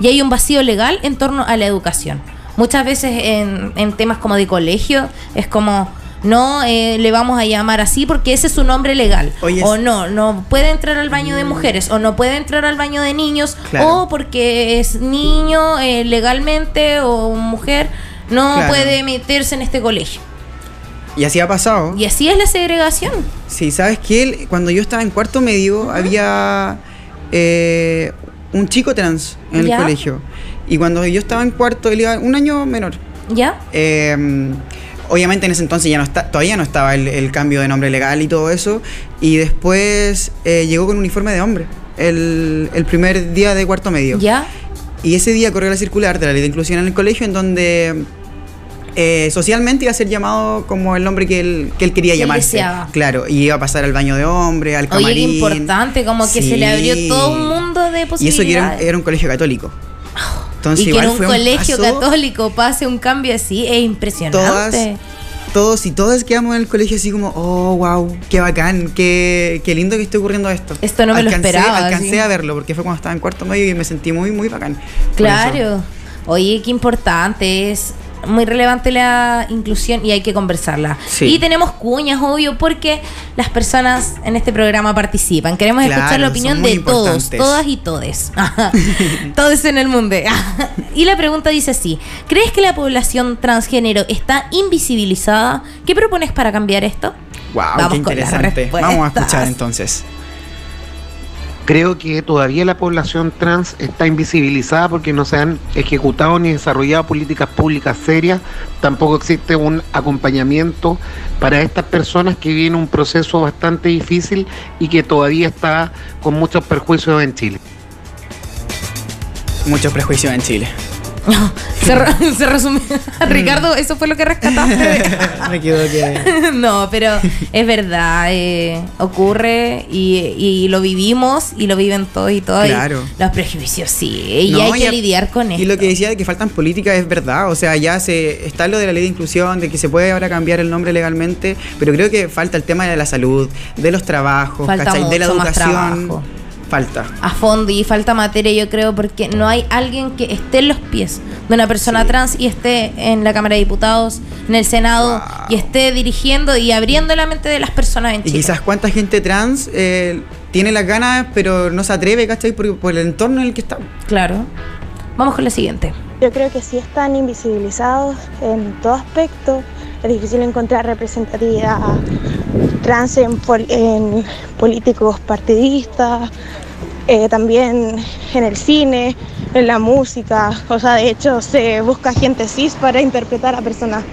Y hay un vacío legal en torno a la educación. Muchas veces en, en temas como de colegio es como, no eh, le vamos a llamar así porque ese es su nombre legal. Oye, o no, no puede entrar al baño de mujeres o no puede entrar al baño de niños Claro. o porque es niño eh, legalmente o mujer no Claro. puede meterse en este colegio. y así ha pasado. Y así es la segregación. Sí, ¿sabes qué? Cuando yo estaba en cuarto medio había eh, un chico trans en Ya. el colegio. Y cuando yo estaba en cuarto, él iba un año menor. ¿Ya? Eh, Obviamente en ese entonces ya no está, todavía no estaba el, el cambio de nombre legal y todo eso. Y después eh, llegó con uniforme de hombre. El, el primer día de cuarto medio. ¿Ya? Y ese día corrió la circular de la ley de inclusión en el colegio en donde eh, socialmente iba a ser llamado como el nombre que él, que él quería Que llamarse. deseaba. Claro, y iba a pasar al baño de hombre, al Oye, camarín. qué importante, como que se le abrió todo un mundo de Y eso posibilidades. que era, era un colegio católico. Entonces, y que en un colegio paso, católico pase un cambio así es impresionante. Todas, todos y todas quedamos en el colegio así como, oh, wow, qué bacán, qué, qué lindo que esté ocurriendo esto. Esto no me lo esperaba, Alcancé sí. a verlo porque fue cuando estaba en cuarto medio y me sentí muy, muy bacán. Claro. Oye, qué importante es. Muy relevante la inclusión y hay que conversarla. Sí. Y tenemos cuñas, obvio, porque las personas en este programa participan. Queremos Claro, escuchar la opinión de todos, todas y todes. (laughs) (laughs) todos en el mundo. (laughs) y la pregunta dice así: ¿Crees que la población transgénero está invisibilizada? ¿Qué propones para cambiar esto? Wow, Vamos qué interesante. Vamos a escuchar entonces. Creo que todavía la población trans está invisibilizada porque no se han ejecutado ni desarrollado políticas públicas serias. Tampoco existe un acompañamiento para estas personas que viven un proceso bastante difícil y que todavía está con muchos perjuicios en Chile. Muchos prejuicios en Chile. (laughs) se, re- se resumió. (laughs) Ricardo, eso fue lo que rescataste. (laughs) me quedo que. no, pero es verdad, eh, ocurre y, y lo vivimos y lo viven todos y todas. y Claro. los prejuicios sí, y No, hay que lidiar con esto. Y lo que decía de que faltan políticas es verdad. O sea, ya se está lo de la ley de inclusión, de que se puede ahora cambiar el nombre legalmente, pero creo que falta el tema de la salud, de los trabajos, de la más educación. Falta. a fondo y falta materia, yo creo, porque no hay alguien que esté en los pies de una persona Sí. trans y esté en la Cámara de Diputados, en el Senado Wow. y esté dirigiendo y abriendo la mente de las personas en Y Chile. quizás cuánta gente trans eh, tiene las ganas, pero no se atreve, ¿cachai? Por, por el entorno en el que está. Claro. Vamos con la siguiente. Yo creo que sí están invisibilizados en todo aspecto. Es difícil encontrar representatividad trans en, pol- en políticos partidistas, eh, también en el cine, en la música. O sea, de hecho, se busca gente cis para interpretar a personas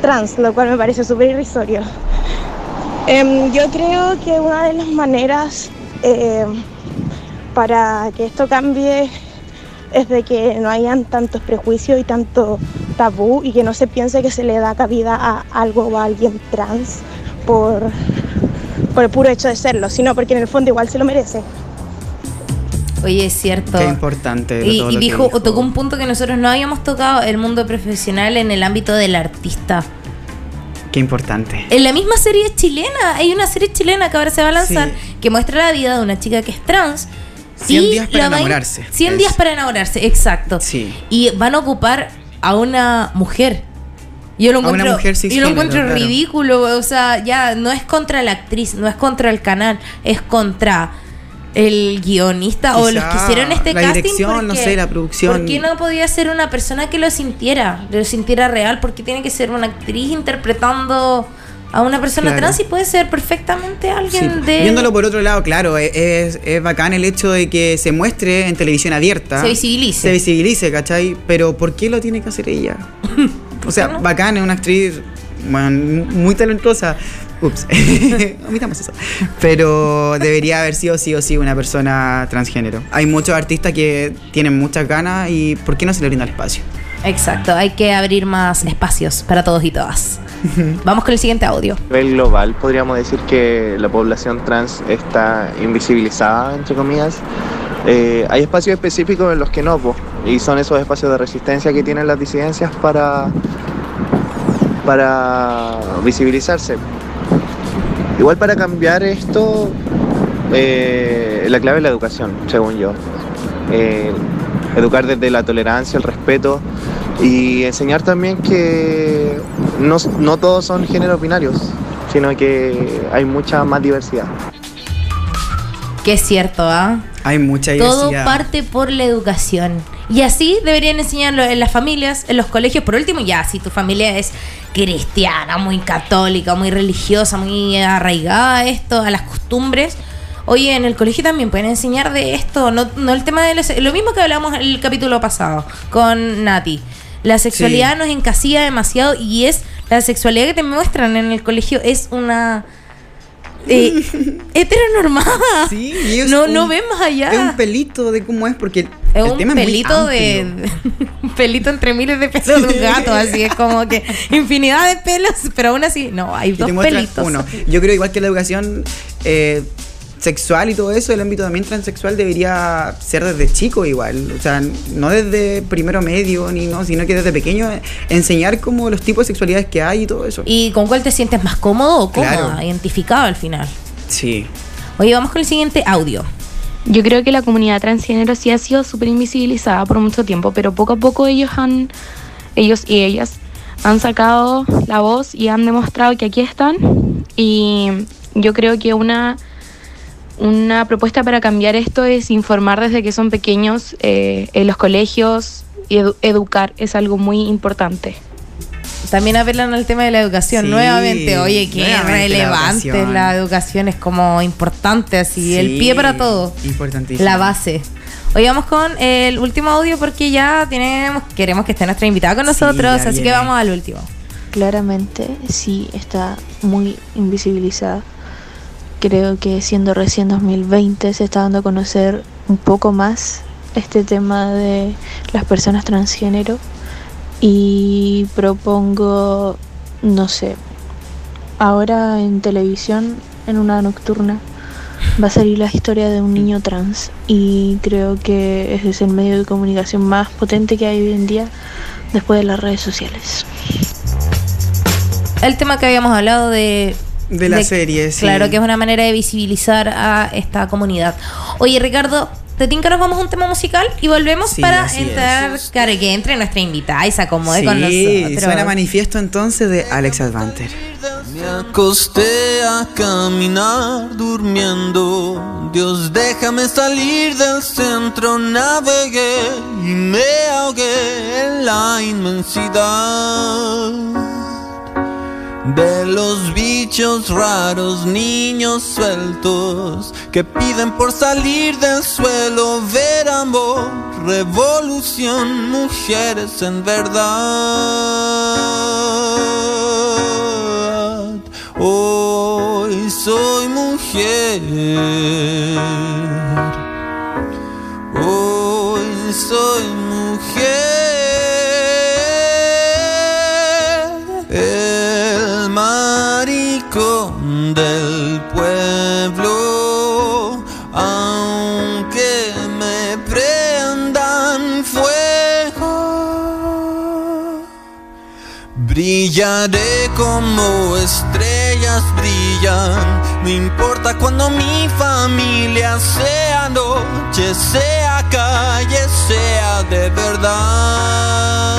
trans, lo cual me parece súper irrisorio. Em, yo creo que una de las maneras eh, para que esto cambie es de que no hayan tantos prejuicios y tanto tabú y que no se piense que se le da cabida a algo o a alguien trans por, por el puro hecho de serlo, sino porque en el fondo igual se lo merece. Oye, es cierto. Qué importante. Y, todo y lo que dijo, tocó un punto que nosotros no habíamos tocado, el mundo profesional en el ámbito del artista. Qué importante. En la misma serie chilena, hay una serie chilena que ahora se va a lanzar Sí. que muestra la vida de una chica que es trans. 100 y días para la va a- enamorarse. 100 Es- días para enamorarse, exacto. Sí. Y van a ocupar a una mujer. Yo lo A una encuentro, yo lo encuentro claro. ridículo, o sea, ya no es contra la actriz, no es contra el canal, es contra el guionista o los que hicieron este la casting. dirección, no porque- sé, la producción. ¿Por qué no podía ser una persona que lo sintiera, lo sintiera real? porque tiene que ser una actriz interpretando a una persona Claro. trans y puede ser perfectamente Sí, alguien de... Viéndolo por otro lado, claro, e- es, es bacán el hecho de que se muestre en televisión abierta. Se visibilice. Se visibilice, ¿cachai? Pero ¿por qué lo tiene que hacer ella? (laughs) O sea, no? bacán, es una actriz bueno, muy talentosa. Ups, (laughs) omitamos eso. Pero debería haber sido sí o sí una persona transgénero. Hay muchos artistas que tienen muchas ganas y ¿por qué no se le brinda el espacio? Exacto, hay que abrir más espacios para todos y todas. (laughs) Vamos con el siguiente audio. A nivel global podríamos decir que la población trans está invisibilizada, entre comillas. Eh, hay espacios específicos en los que no, y son esos espacios de resistencia que tienen las disidencias para, para visibilizarse. Igual para cambiar esto, eh, la clave es la educación, según yo. Eh, educar desde la tolerancia, el respeto y enseñar también que no, no todos son géneros binarios, sino que hay mucha más diversidad. Que es cierto, ¿ah? Hay mucha Todo diversidad. parte por la educación. Y así deberían enseñarlo en las familias, en los colegios. Por último, ya, si tu familia es cristiana, muy católica, muy religiosa, muy arraigada a esto, a las costumbres. Oye, en el colegio también pueden enseñar de esto, no, no el tema de los- lo mismo que hablamos en el capítulo pasado con Nati. La sexualidad Sí. nos encasilla demasiado y es la sexualidad que te muestran en el colegio es una eh, (laughs) heteronormada. Sí, y es no, un- no ves más allá. Es un pelito de cómo es, porque Es el un tema es muy pelito de. (laughs) un pelito entre miles de pelos de un gato, así es como que (laughs) infinidad de pelos, pero aún así, no, hay Y dos pelitos. uno. Yo creo igual que la educación eh, sexual y todo eso, el ámbito también transexual debería ser desde chico igual. O sea, no desde primero medio, ni no, sino que desde pequeño enseñar como los tipos de sexualidades que hay y todo eso. ¿Y con cuál te sientes más cómodo o cómoda? Claro. Identificado al final. Sí. Oye, vamos con el siguiente audio. Yo creo que la comunidad transgénero sí ha sido súper invisibilizada por mucho tiempo, pero poco a poco ellos han, ellos y ellas han sacado la voz y han demostrado que aquí están. Y yo creo que una, una propuesta para cambiar esto es informar desde que son pequeños eh, en los colegios y edu- educar es algo muy importante. También apelan al tema de la educación Sí, nuevamente. Oye, qué nuevamente la relevante educación. la educación. es como importante, así, el pie para todo. Importantísimo. La base. Hoy vamos con el último audio porque ya tenemos, queremos que esté nuestra invitada con nosotros, así que vamos al último. Claramente sí está muy invisibilizada. Creo que siendo recién 2020 se está dando a conocer un poco más este tema de las personas transgénero y propongo, no sé, ahora en televisión, en una nocturna, va a salir la historia de un niño trans y creo que ese es el medio de comunicación más potente que hay hoy en día después de las redes sociales. El tema que habíamos hablado de... De la serie, sí. Claro, que es una manera de visibilizar a esta comunidad. Oye, Ricardo, ¿te tinca nos vamos a un tema musical? Y volvemos Sí, para entrar, claro, que entre nuestra invitada y se acomode Sí, con nosotros. suena manifiesto entonces de Alex Advanter. Me acosté a caminar durmiendo. Dios, déjame salir del centro. Navegué y me ahogué en la inmensidad. De los bichos raros, niños sueltos que piden por salir del suelo, ver amor, revolución, mujeres en verdad. Hoy soy mujer. Hoy soy mujer. Brillaré como estrellas brillan. No importa cuando mi familia sea noche, sea calle, sea de verdad.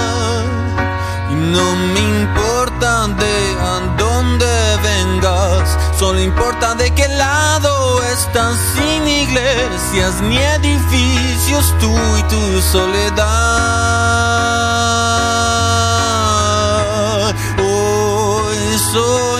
Y no me importa de a dónde vengas, solo importa de qué lado estás sin iglesias ni edificios, tú y tu soledad. Hoy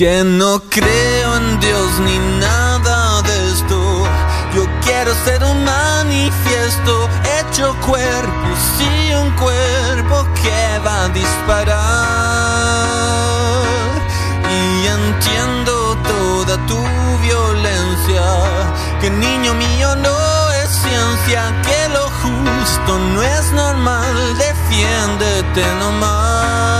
Que no creo en Dios ni nada de esto. Yo quiero ser un manifiesto hecho cuerpo, sí, un cuerpo que va a disparar. Y entiendo toda tu violencia. Que niño mío no es ciencia, que lo justo no es normal. Defiéndete nomás.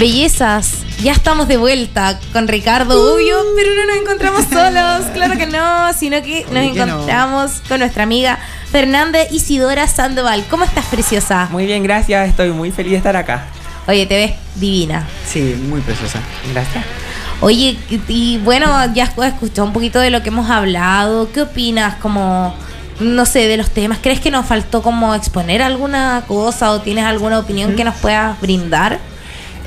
Bellezas, ya estamos de vuelta con Ricardo Ubio, pero no nos encontramos (laughs) solos, claro que no, sino que nos no. encontramos con nuestra amiga Fernanda Isidora Sandoval. ¿Cómo estás, preciosa? Muy bien, gracias. Estoy muy feliz de estar acá. Oye, te ves divina. Sí, muy preciosa. Gracias. Oye, y bueno, ya has escuchado un poquito de lo que hemos hablado. ¿Qué opinas como, no sé, de los temas? ¿Crees que nos faltó como exponer alguna cosa o tienes alguna opinión que nos puedas brindar?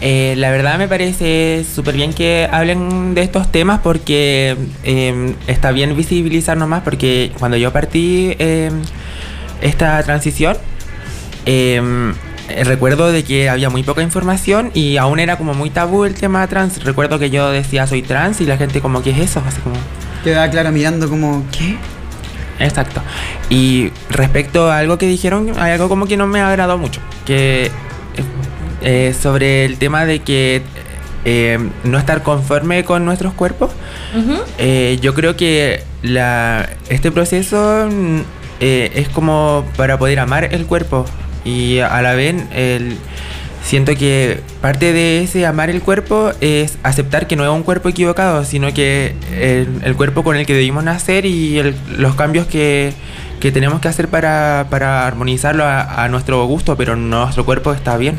Eh, la verdad me parece súper bien que hablen de estos temas porque eh, está bien visibilizarnos más porque cuando yo partí eh, esta transición eh, recuerdo de que había muy poca información y aún era como muy tabú el tema trans. Recuerdo que yo decía soy trans y la gente como ¿qué es eso? Así como... Queda Clara mirando como, ¿qué? Exacto. Y respecto a algo que dijeron, hay algo como que no me agradó mucho. Que eh, sobre el tema de que eh, no estar conforme con nuestros cuerpos. Eh, yo creo que la, este proceso mm, eh, es como para poder amar el cuerpo y a la vez el, siento que parte de ese amar el cuerpo es aceptar que no es un cuerpo equivocado, sino que el, el cuerpo con el que debimos nacer y el- los cambios que, que tenemos que hacer para, para armonizarlo a, a nuestro gusto, pero nuestro cuerpo está bien.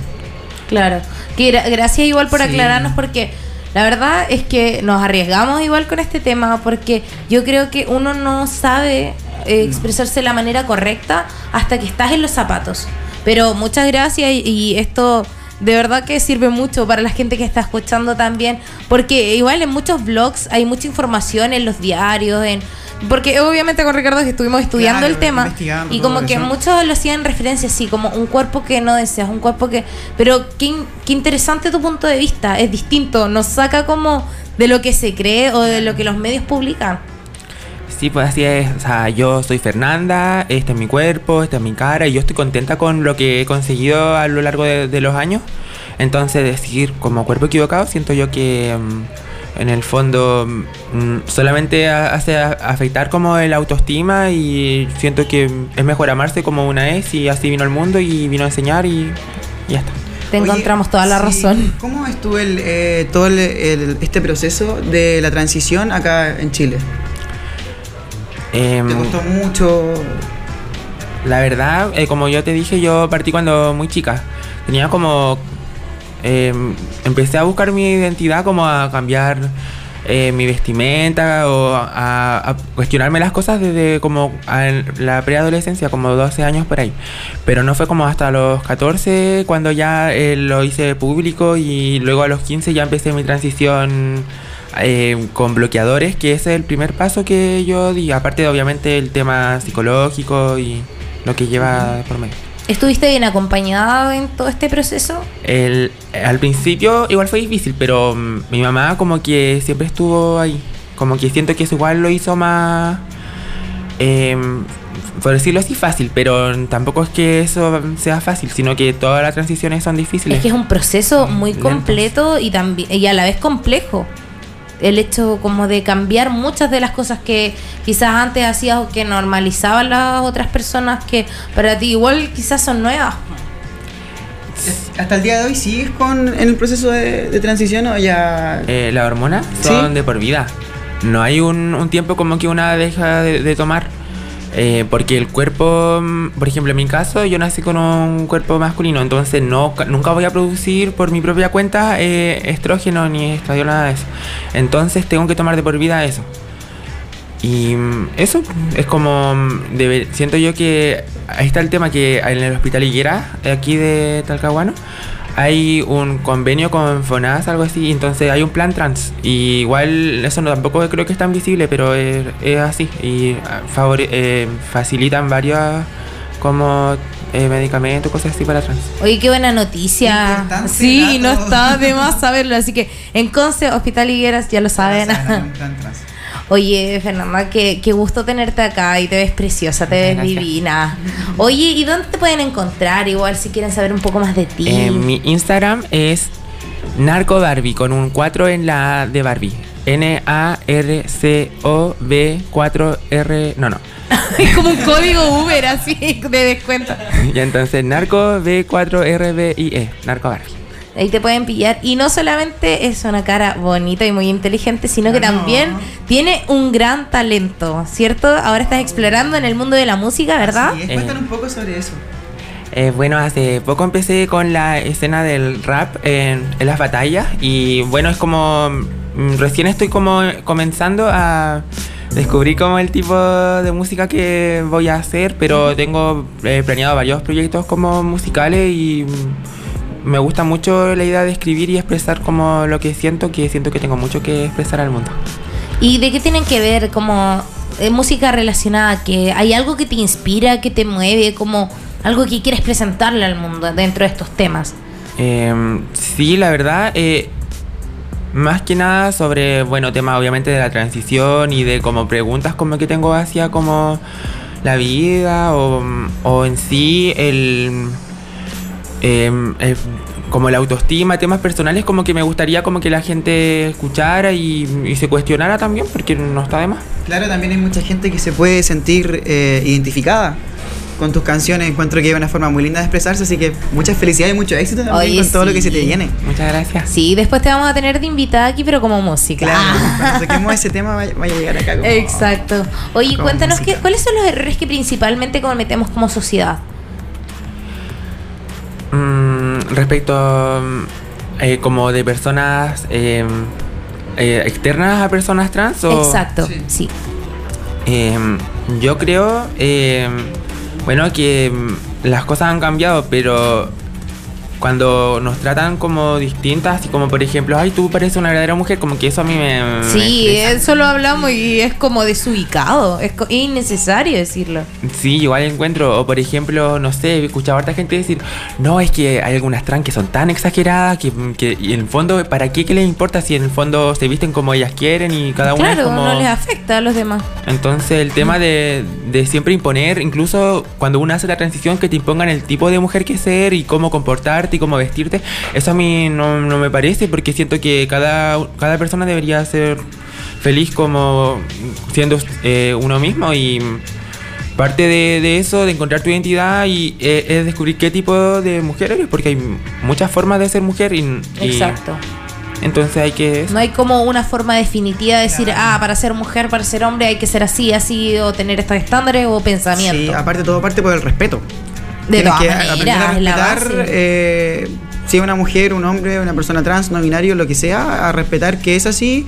Claro. Que gra- gracias igual por Sí. aclararnos porque la verdad es que nos arriesgamos igual con este tema porque yo creo que uno no sabe eh, expresarse de la manera correcta hasta que estás en los zapatos. Pero muchas gracias y, y esto de verdad que sirve mucho para la gente que está escuchando también porque igual en muchos blogs hay mucha información en los diarios en porque obviamente con Ricardo que estuvimos estudiando Claro, el tema y como que eso. muchos lo hacían referencia así, como un cuerpo que no deseas, un cuerpo que... Pero qué, in- qué interesante tu punto de vista, es distinto, nos saca como de lo que se cree o de lo que los medios publican. Sí, pues así es. O sea, yo soy Fernanda, este es mi cuerpo, esta es mi cara, y yo estoy contenta con lo que he conseguido a lo largo de, de los años. Entonces, decir como cuerpo equivocado, siento yo que mm, en el fondo mm, solamente ha- hace a- afectar como el autoestima y siento que es mejor amarse como una es y así vino al mundo y vino a enseñar y, y ya está. Te Oye, encontramos toda la sí, razón. ¿Cómo estuvo el, eh, todo el- el- este proceso de la transición acá en Chile? Em, ¿Te costó mucho? La verdad, eh, como yo te dije, yo partí cuando muy chica. Tenía como... eh, empecé a buscar mi identidad, como a cambiar eh, mi vestimenta o a, a cuestionarme las cosas desde como a la preadolescencia, como 12 años por ahí. Pero no fue como hasta los 14 cuando ya eh, lo hice público y luego a los 15 ya empecé mi transición eh, con bloqueadores, que ese es el primer paso que yo di, aparte de obviamente el tema psicológico y lo que lleva por medio. ¿Estuviste bien acompañado en todo este proceso? El, al principio igual fue difícil, pero mm, mi mamá como que siempre estuvo ahí. Como que siento que eso igual lo hizo más, em, por decirlo así, fácil, pero tampoco es que eso sea fácil, sino que todas las transiciones son difíciles. Es que es un proceso muy completo y, también, y a la vez complejo. El hecho como de cambiar muchas de las cosas que quizás antes hacías o que normalizaban las otras personas que para ti igual quizás son nuevas. ¿Hasta el día de hoy sigues con, en el proceso de, de transición o ya...? Eh, las hormonas ¿Sí? son de por vida. No hay un, un tiempo como que una deja de, de tomar. Eh, porque el cuerpo, mm, por ejemplo, en mi caso, yo nací con un cuerpo masculino, entonces no, nunca voy a producir por mi propia cuenta eh, estrógeno ni estradiol, nada de eso. Entonces tengo que tomar de por vida eso. Y mm, eso es como, mm, debe- siento yo que está el tema que en el hospital Higuera, aquí de Talcahuano, hay un convenio con FONAS, algo así, entonces hay un plan trans. Y igual eso no tampoco creo que es tan visible, pero es, es así. Y ah, favore- eh, facilitan varios como eh, medicamentos, cosas así para trans. Oye, qué buena noticia. Importante Sí, no está de (laughs) más saberlo. Así que en Conce, Hospital Higueras, ya lo saben. Oye, Fernanda, qué, qué gusto tenerte acá y te ves preciosa, te ves gracias. divina. Oye, ¿y dónde te pueden encontrar? Igual si quieren saber un poco más de ti. Eh, mi Instagram es Narco Barbie con un 4 en la A de Barbie. N-A-R-C-O-B-4-R. No, no. (laughs) es como un código Uber así de descuento. (laughs) Y entonces Narco B4RBIE. Narco Barbie. Ahí te pueden pillar. Y no solamente es una cara bonita y muy inteligente, sino que No. también tiene un gran talento, ¿cierto? Ahora estás explorando en el mundo de la música, ¿verdad? Sí, Eh. cuéntanos un poco sobre eso. Eh, bueno, hace poco empecé con la escena del rap en, en las batallas y bueno, es como mm, recién estoy como comenzando a descubrir como el tipo de música que voy a hacer, pero tengo eh, planeado varios proyectos como musicales y me gusta mucho la idea de escribir y expresar como lo que siento, que siento que tengo mucho que expresar al mundo. ¿Y de qué tienen que ver como eh, música relacionada? que ¿Hay algo que te inspira, que te mueve, como algo que quieres presentarle al mundo dentro de estos temas? Eh, sí, la verdad, eh, más que nada sobre, bueno, temas obviamente de la transición y de como preguntas como que tengo hacia como la vida o, o en sí el, em, el- como la autoestima, temas personales como que me gustaría como que la gente escuchara y, y se cuestionara también porque no está de más. Claro, también hay mucha gente que se puede sentir eh, identificada con tus canciones. Encuentro que es una forma muy linda de expresarse, así que muchas felicidades y mucho éxito también Oye, con todo lo que se te viene. Muchas gracias. Sí, después te vamos a tener de invitada aquí, pero como música. Claro, cuando saquemos ese tema vaya, vaya a llegar acá. Como, Exacto. Oye, como cuéntanos qué, cuáles son los errores que principalmente cometemos como sociedad. Mm, respecto mm, eh, como de personas eh, eh, externas a personas trans o Exacto, sí. Eh, yo creo eh, bueno que mm, las cosas han cambiado pero cuando nos tratan como distintas así como por ejemplo ay tú pareces una verdadera mujer como que eso a mí me me Sí, estresa. eso lo hablamos y es como desubicado, es co- innecesario decirlo. Sí, igual encuentro, o por ejemplo, no sé, he escuchado a harta gente decir, no, es que hay algunas trans que son tan exageradas que, que y en el fondo, ¿para qué, qué les importa si en el fondo se visten como ellas quieren y cada una es claro, como... no les afecta a los demás. Entonces el tema de, de siempre imponer, incluso cuando uno hace la transición, que te impongan el tipo de mujer que ser y cómo comportarte y cómo vestirte, eso a mí no, no me parece porque siento que cada, cada persona debería ser feliz como siendo eh, uno mismo y parte de, de eso, de encontrar tu identidad y eh, es descubrir qué tipo de mujer eres, porque hay muchas formas de ser mujer y, y Exacto. entonces hay que... No hay como una forma definitiva de decir, ah, para ser mujer, para ser hombre hay que ser así, así, o tener estos estándares o pensamientos. Sí, aparte todo parte por el respeto. De Tienes que maneras, aprender a respetar eh, si es una mujer, un hombre, una persona trans, no binario, lo que sea, a respetar que es así.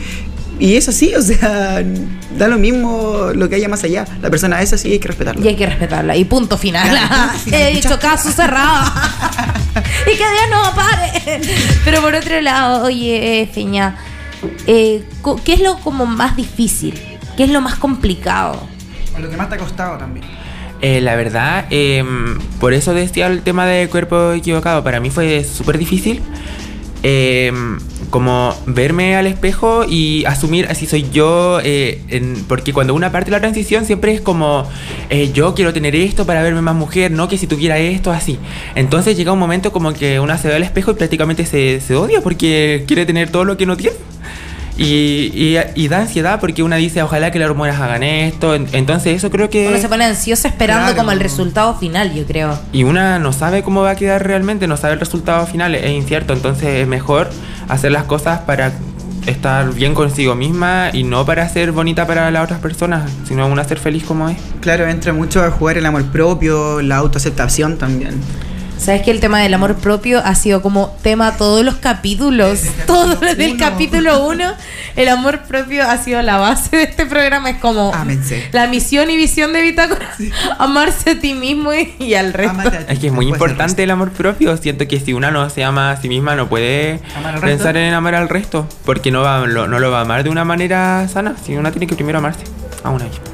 Y es así, (laughs) o sea, da lo mismo lo que haya más allá. La persona es así y hay que respetarla. Y hay que respetarla. Y punto final. Claro, (laughs) He dicho caso cerrado. (laughs) y que Dios no pare. Pero por otro lado, oye, eh, Feña, eh, ¿qué es lo como más difícil? ¿Qué es lo más complicado? O lo que más te ha costado también. Eh, la verdad, eh, por eso decía el tema de cuerpo equivocado. Para mí fue súper difícil. eh, como verme al espejo y asumir así soy yo. eh, porque cuando una parte de la transición siempre es como eh, yo quiero tener esto para verme más mujer, no que si tuviera esto así. Entonces llega un momento como que una se ve al espejo y prácticamente se, se odia porque quiere tener todo lo que no tiene. Y, y, y da ansiedad porque una dice, ojalá que las hormonas hagan esto. En- Entonces eso creo que... Uno se pone ansioso esperando Claro. como el resultado final, yo creo. Y una no sabe cómo va a quedar realmente, no sabe el resultado final, es incierto. Entonces es mejor hacer las cosas para estar bien consigo misma y no para ser bonita para las otras personas, sino una ser feliz como es. Claro, entra mucho a jugar el amor propio, la autoaceptación también. Sabes que el tema del amor propio ha sido como tema todos los capítulos, todo desde el capítulo 1. El amor propio ha sido la base de este programa. Es como Ámense. la misión y visión de Bitácora: amarse a ti mismo y, y al resto. Es que es muy importante el amor propio. Siento que si una no se ama a sí misma, no puede ¿Amar al pensar en amar al resto, porque no, va, lo- no lo va a amar de una manera sana. Si una tiene que primero amarse a una misma.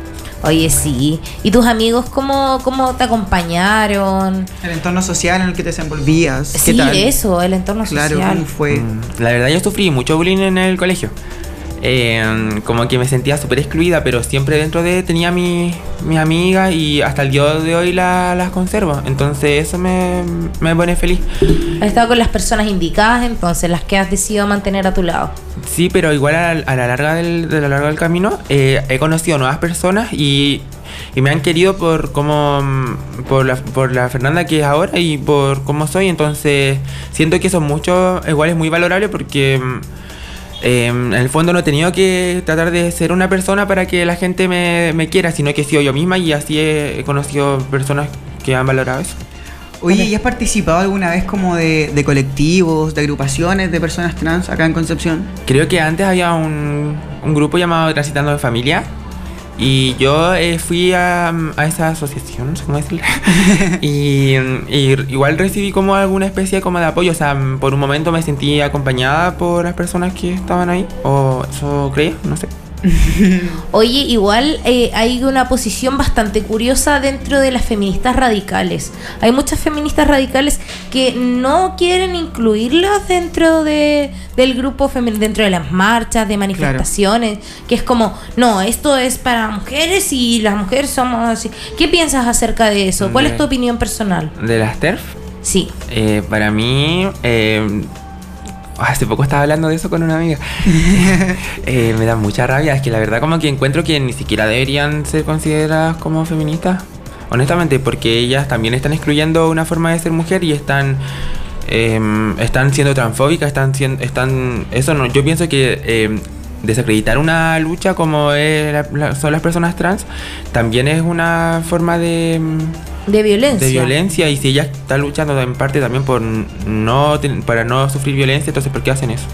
Oye, sí. ¿Y tus amigos cómo, cómo te acompañaron? El entorno social en el que te desenvolvías. ¿Qué Sí, tal? eso, el entorno Claro, social. ¿cómo fue? Mm, La verdad yo sufrí mucho bullying en el colegio. Eh, como que me sentía súper excluida, pero siempre dentro de tenía mi, mis amigas y hasta el día de hoy la- las conservo. Entonces eso me, me pone feliz. Has estado con las personas indicadas, entonces, las que has decidido mantener a tu lado. Sí, pero igual a, a la larga del, de la larga del camino eh, he conocido nuevas personas y y me han querido por como mm, por la, por la Fernanda que es ahora y por cómo soy. Entonces siento que eso es mucho, igual es muy valorable porque mm, eh, en el fondo no he tenido que tratar de ser una persona para que la gente me, me quiera, sino que he sido yo misma y así he, conocido personas que han valorado eso. Oye, ¿y has participado alguna vez como de, de colectivos, de agrupaciones de personas trans acá en Concepción? Creo que antes había un, un grupo llamado Transitando de Familia y yo eh, fui a, a esa asociación, no sé cómo decirlo, (laughs) y, y igual recibí como alguna especie como de apoyo, o sea, por un momento me sentí acompañada por las personas que estaban ahí, o eso creía, no sé. (laughs) Oye, igual eh, hay una posición bastante curiosa dentro de las feministas radicales. Hay muchas feministas radicales que no quieren incluirlas dentro de, del grupo femenino, dentro de las marchas, de manifestaciones, que es como, no, esto es para mujeres y las mujeres somos así. ¿Qué piensas acerca de eso? ¿Cuál es tu opinión personal? ¿De las TERF? Sí. Eh, para mí, eh, (laughs) hace poco estaba hablando de eso con una amiga. (laughs) Eh, me da mucha rabia, es que la verdad como que encuentro que ni siquiera deberían ser consideradas como feministas. Honestamente, porque ellas también están excluyendo una forma de ser mujer y están... eh, están siendo transfóbicas, están siendo, están, eso no, yo pienso que eh, desacreditar una lucha como es la- la- son las personas trans también es una forma de, mm, De violencia. de violencia y si ella está luchando en parte también por no para no sufrir violencia, entonces ¿por qué hacen eso?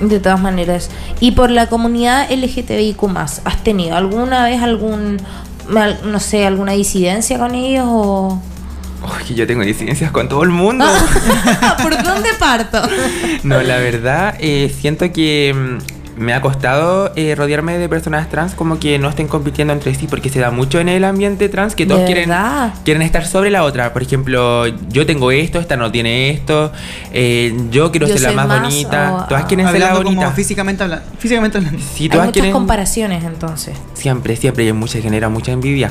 De todas maneras. Y por la comunidad LGTBIQ ¿has tenido alguna vez algún, al- no sé, alguna disidencia con ellos o...? Uy, que yo tengo disidencias con todo el mundo. (laughs) (laughs) ¿Por dónde parto? No, la verdad, eh, siento que mm, me ha costado eh, rodearme de personas trans como que no estén compitiendo entre sí, porque se da mucho en el ambiente trans que todos ¿De quieren, verdad? quieren estar sobre la otra. Por ejemplo, yo tengo esto, esta no tiene esto, eh, yo quiero Yo ser la más, más, bonita, o- todas quieren ser la bonita. como físicamente hablando. Físicamente hablando. Sí, Hay todas muchas quieren... comparaciones entonces. Siempre, siempre, y hay mucha, genera mucha envidia.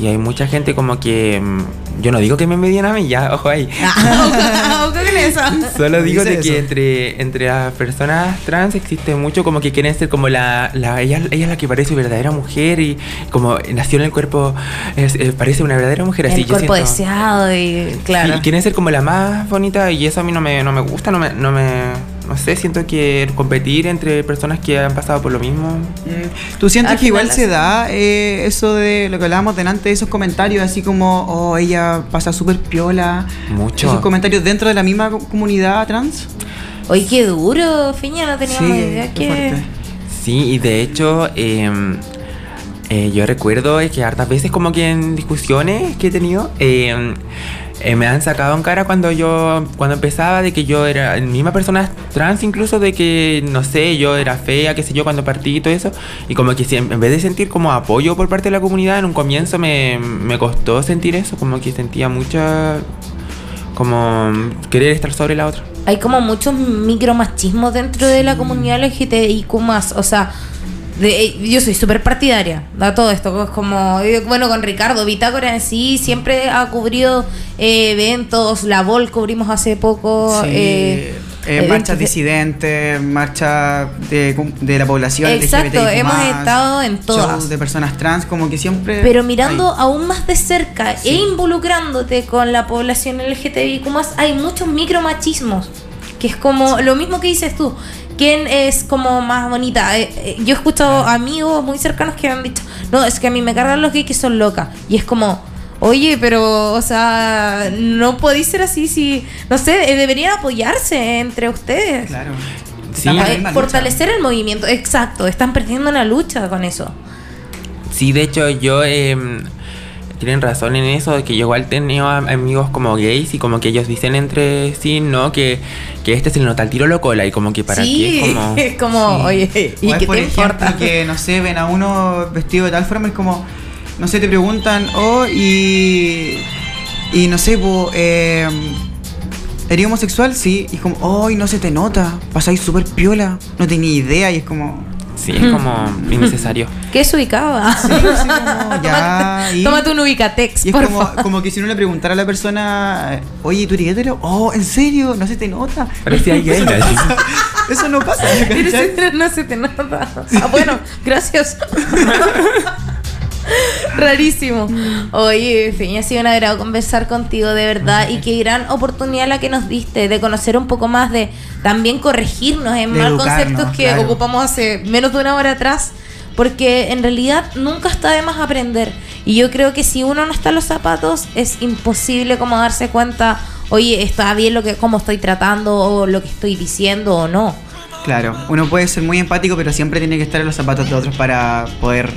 Y hay mucha gente como que. mm, Yo no digo que me envidien a mí, ya, (laughs) ojo ahí. (laughs) (laughs) Solo digo de que eso. entre, entre las personas trans existe mucho como que quieren ser como la. la ella, ella es la que parece verdadera mujer y como nació en el cuerpo, es- eh, parece una verdadera mujer. Así el yo cuerpo siento- deseado y claro. Sí, quieren ser como la más bonita y eso a mí no me, no me gusta, no me, no me. No sé, siento que competir entre personas que han pasado por lo mismo. ¿Tú sientes Al que igual se da eh, eso de lo que hablábamos delante, esos comentarios así como, oh, ella pasa súper piola? Mucho. Esos comentarios dentro de la misma co- comunidad trans. Oye, qué duro, Fiña, no teníamos idea qué que... fuerte. Sí, y de hecho, eh, eh, yo recuerdo que hartas veces como que en discusiones que he tenido, eh, eh, me han sacado en cara cuando yo, cuando empezaba de que yo era misma persona trans incluso, de que, no sé, yo era fea, qué sé yo, cuando partí y todo eso, y como que en vez de sentir como apoyo por parte de la comunidad, en un comienzo me, me costó sentir eso, como que sentía mucha, como querer estar sobre la otra. Hay como muchos micromachismos dentro de la comunidad LGTBIQ+. O sea, de- eh, yo soy súper partidaria de todo esto. Es como, eh, bueno, con Ricardo, Bitácora en sí siempre ha cubrido eh, eventos. La VOL cubrimos hace poco. Sí, eh, eh, marchas de- disidentes, marchas de, de la población. Exacto, LGBTIQ+, hemos estado en todas. de personas trans, como que siempre. Pero mirando hay. aún más de cerca e involucrándote con la población LGTBIQ, hay muchos micromachismos. Que es como lo mismo que dices tú. ¿Quién es como más bonita? Eh, eh, yo he escuchado amigos muy cercanos que me han dicho, no, es que a mí me cargan los gays que son locas. Y es como, oye, pero, o sea, no podéis ser así si, no sé, eh, deberían apoyarse entre ustedes. Claro. Sí. La Eh. Fortalecer el movimiento, exacto, están perdiendo una lucha con eso. Sí, de hecho yo eh, tienen razón en eso, de que yo igual tenía am- amigos como gays y como que ellos dicen entre sí, ¿no? Que, que este se le nota el tiro lo cola y como que para sí, qué es (laughs) como... es como, Sí. oye, ¿y qué por te ejemplo, importa? que, no sé, ven a uno vestido de tal forma, es como, no sé, te preguntan, oh, y. Y no sé, po, eh, ¿eres homosexual? Sí. Y es como, oh, y no se te nota, pasáis súper piola, no tenía idea, y es como. Sí, es como (laughs) innecesario. ¿Qué es ubicaba? Sí, así como, (laughs) ya. y- Tómate un ubicatex, Y es por como, favor. como que si uno le preguntara a la persona, oye, ¿tú eres hetero? Oh, ¿en serio? ¿No se te nota? Parecía (laughs) gay. Eso no pasa, ¿cachai? no se te nota. Ah, bueno, gracias. Rarísimo. Oye, Feña, ha sido un agrado conversar contigo, de verdad. Y qué gran oportunidad la que nos diste de conocer un poco más, de también corregirnos en mal conceptos que claro. ocupamos hace menos de una hora atrás. Porque en realidad nunca está de más aprender. Y yo creo que si uno no está en los zapatos, es imposible como darse cuenta, oye, está bien lo que, cómo estoy tratando, o lo que estoy diciendo, o no. Claro, uno puede ser muy empático, pero siempre tiene que estar en los zapatos de otros para poder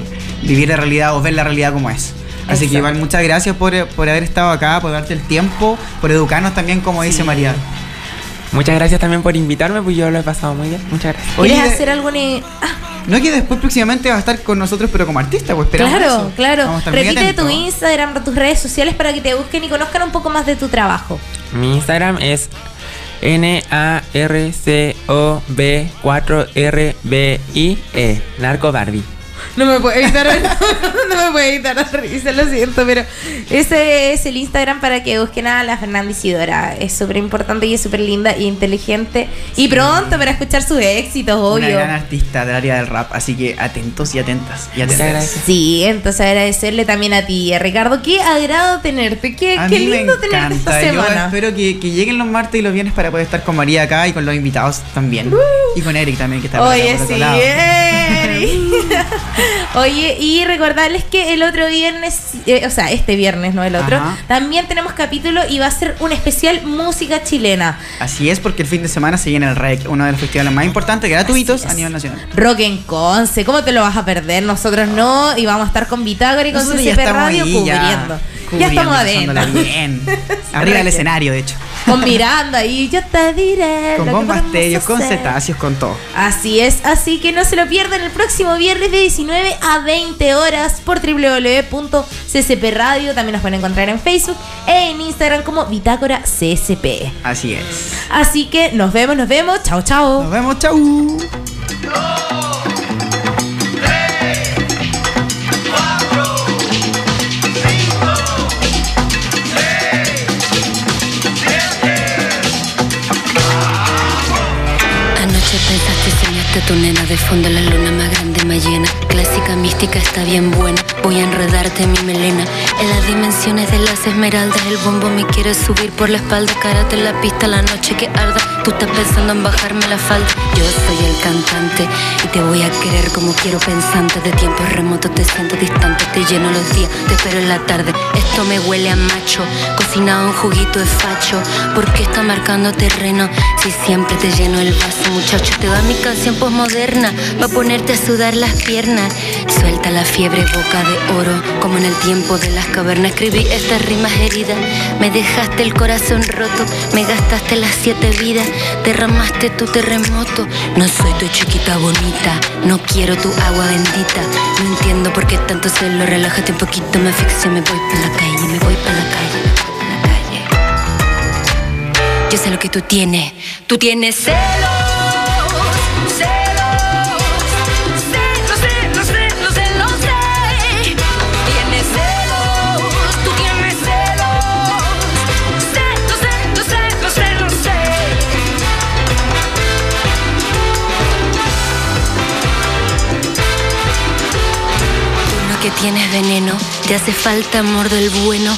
vivir la realidad o ver la realidad como es. Así que igual muchas gracias por, por haber estado acá, por darte el tiempo, por educarnos también, como dice María. Muchas gracias también por invitarme, pues yo lo he pasado muy bien. Muchas gracias. Oye, ¿Quieres de- hacer algo ni- No es que después próximamente va a estar con nosotros, pero como artista, pues esperamos Claro, eso. claro. Repite tu. Instagram, tus redes sociales para que te busquen y conozcan un poco más de tu trabajo. Mi Instagram es N-A-R-C-O-B-4-R-B-I-E. Narco Barbie. No me puedo evitar, (laughs) no, me puedo evitar la risa, lo siento, pero ese es el Instagram para que busquen a la Fernanda Isidora. Es súper importante y es súper linda e inteligente. Y pronto para escuchar sus éxitos, Una obvio. gran artista del área del rap, así que atentos y atentas. Y atentas. Sí, entonces agradecerle también a ti, a Ricardo. Qué agrado tenerte. Qué, A qué mí me lindo tenerte esta encanta. Yo semana. espero que, que lleguen los martes y los viernes para poder estar con María acá y con los invitados también. Y con Eric también, que está Oye, por otro sí, lado. (laughs) Oye, y recordarles que el otro viernes, eh, o sea, este viernes, no el otro, Ajá. también tenemos capítulo y va a ser un especial música chilena. Así es, porque el fin de semana se viene el REC, uno de los festivales más importantes, gratuitos a nivel nacional. Rock en Conce, ¿cómo te lo vas a perder? Nosotros no, y vamos a estar con Bitácora y con CCP Radio cubriendo. Ya, estamos adentro. bien. (laughs) Arriba del escenario, de hecho. Con Miranda y yo te diré. Con bombas con cetáceos, con todo. Así es, así que no se lo pierdan el próximo viernes de 19 a 20 horas por www.ccp Radio. También nos pueden encontrar en Facebook e en Instagram como Bitácora CSP. Así es. Así que nos vemos, nos vemos. Chao, chao. Nos vemos, chau. Soñaste tu nena de fondo la luna más grande, más llena. Clásica mística está bien buena. Voy a enredarte mi melena. En las dimensiones de las esmeraldas, el bombo me quiere subir por la espalda. Cárate en la pista la noche que arda. Tú estás pensando en bajarme la falda. Yo soy el cantante y te voy a querer como quiero pensante. De tiempos remotos te siento distante. Te lleno los días, te espero en la tarde. Esto me huele a macho. Cocinado un juguito de facho. ¿Por qué está marcando terreno? Si siempre te lleno el vaso, muchacho. Te va mi canción posmoderna. Va a ponerte a sudar las piernas. Suelta la fiebre, boca de oro. Como en el tiempo de las cavernas. Escribí estas rimas heridas. Me dejaste el corazón roto. Me gastaste las siete vidas. Derramaste tu terremoto. No soy tu chiquita bonita. No quiero tu agua bendita. No entiendo por qué tanto celo. Relájate un poquito, me asfixio. Me voy para la calle, me voy para la calle. pa' la calle. Yo sé lo que tú tienes. Tú tienes. Celos. Tienes veneno, te hace falta amor del bueno.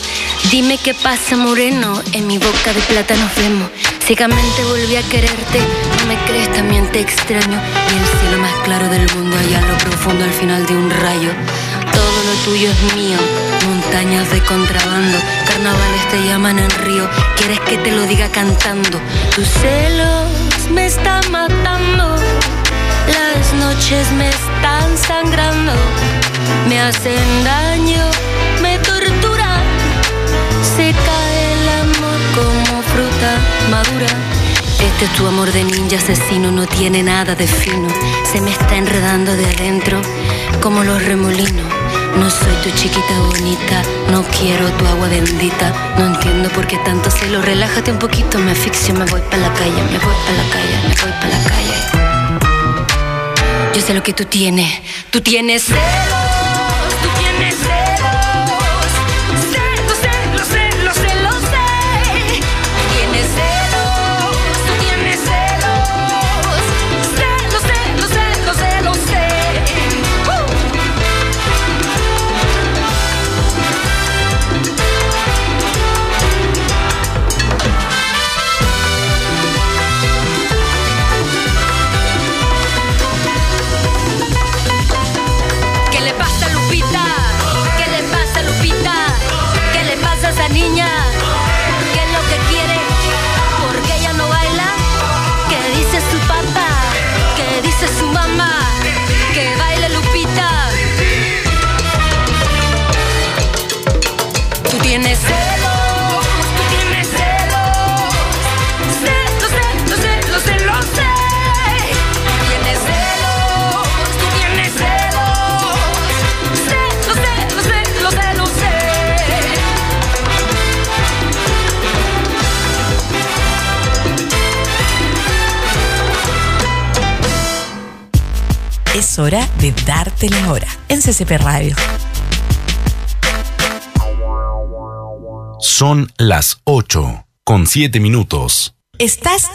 Dime qué pasa, moreno. En mi boca de plata nos vemos. Ciegamente volví a quererte. No me crees, también te extraño. Y el cielo más claro del mundo, allá en lo profundo, al final de un rayo. Todo lo tuyo es mío. Montañas de contrabando. Carnavales te llaman en río. ¿Quieres que te lo diga cantando? Tus celos me están matando. Las noches me están sangrando, me hacen daño, me torturan. Se cae el amor como fruta madura. Este es tu amor de ninja asesino, no tiene nada de fino. Se me está enredando de adentro como los remolinos. No soy tu chiquita bonita, no quiero tu agua bendita. No entiendo por qué tanto celo. Relájate un poquito, me asfixio, me voy para la calle, me voy para la calle, me voy para la calle. Yo sé lo que tú tienes. Tú tienes celos. De darte la hora en CCP Radio. Son las 8 con 7 minutos. Estás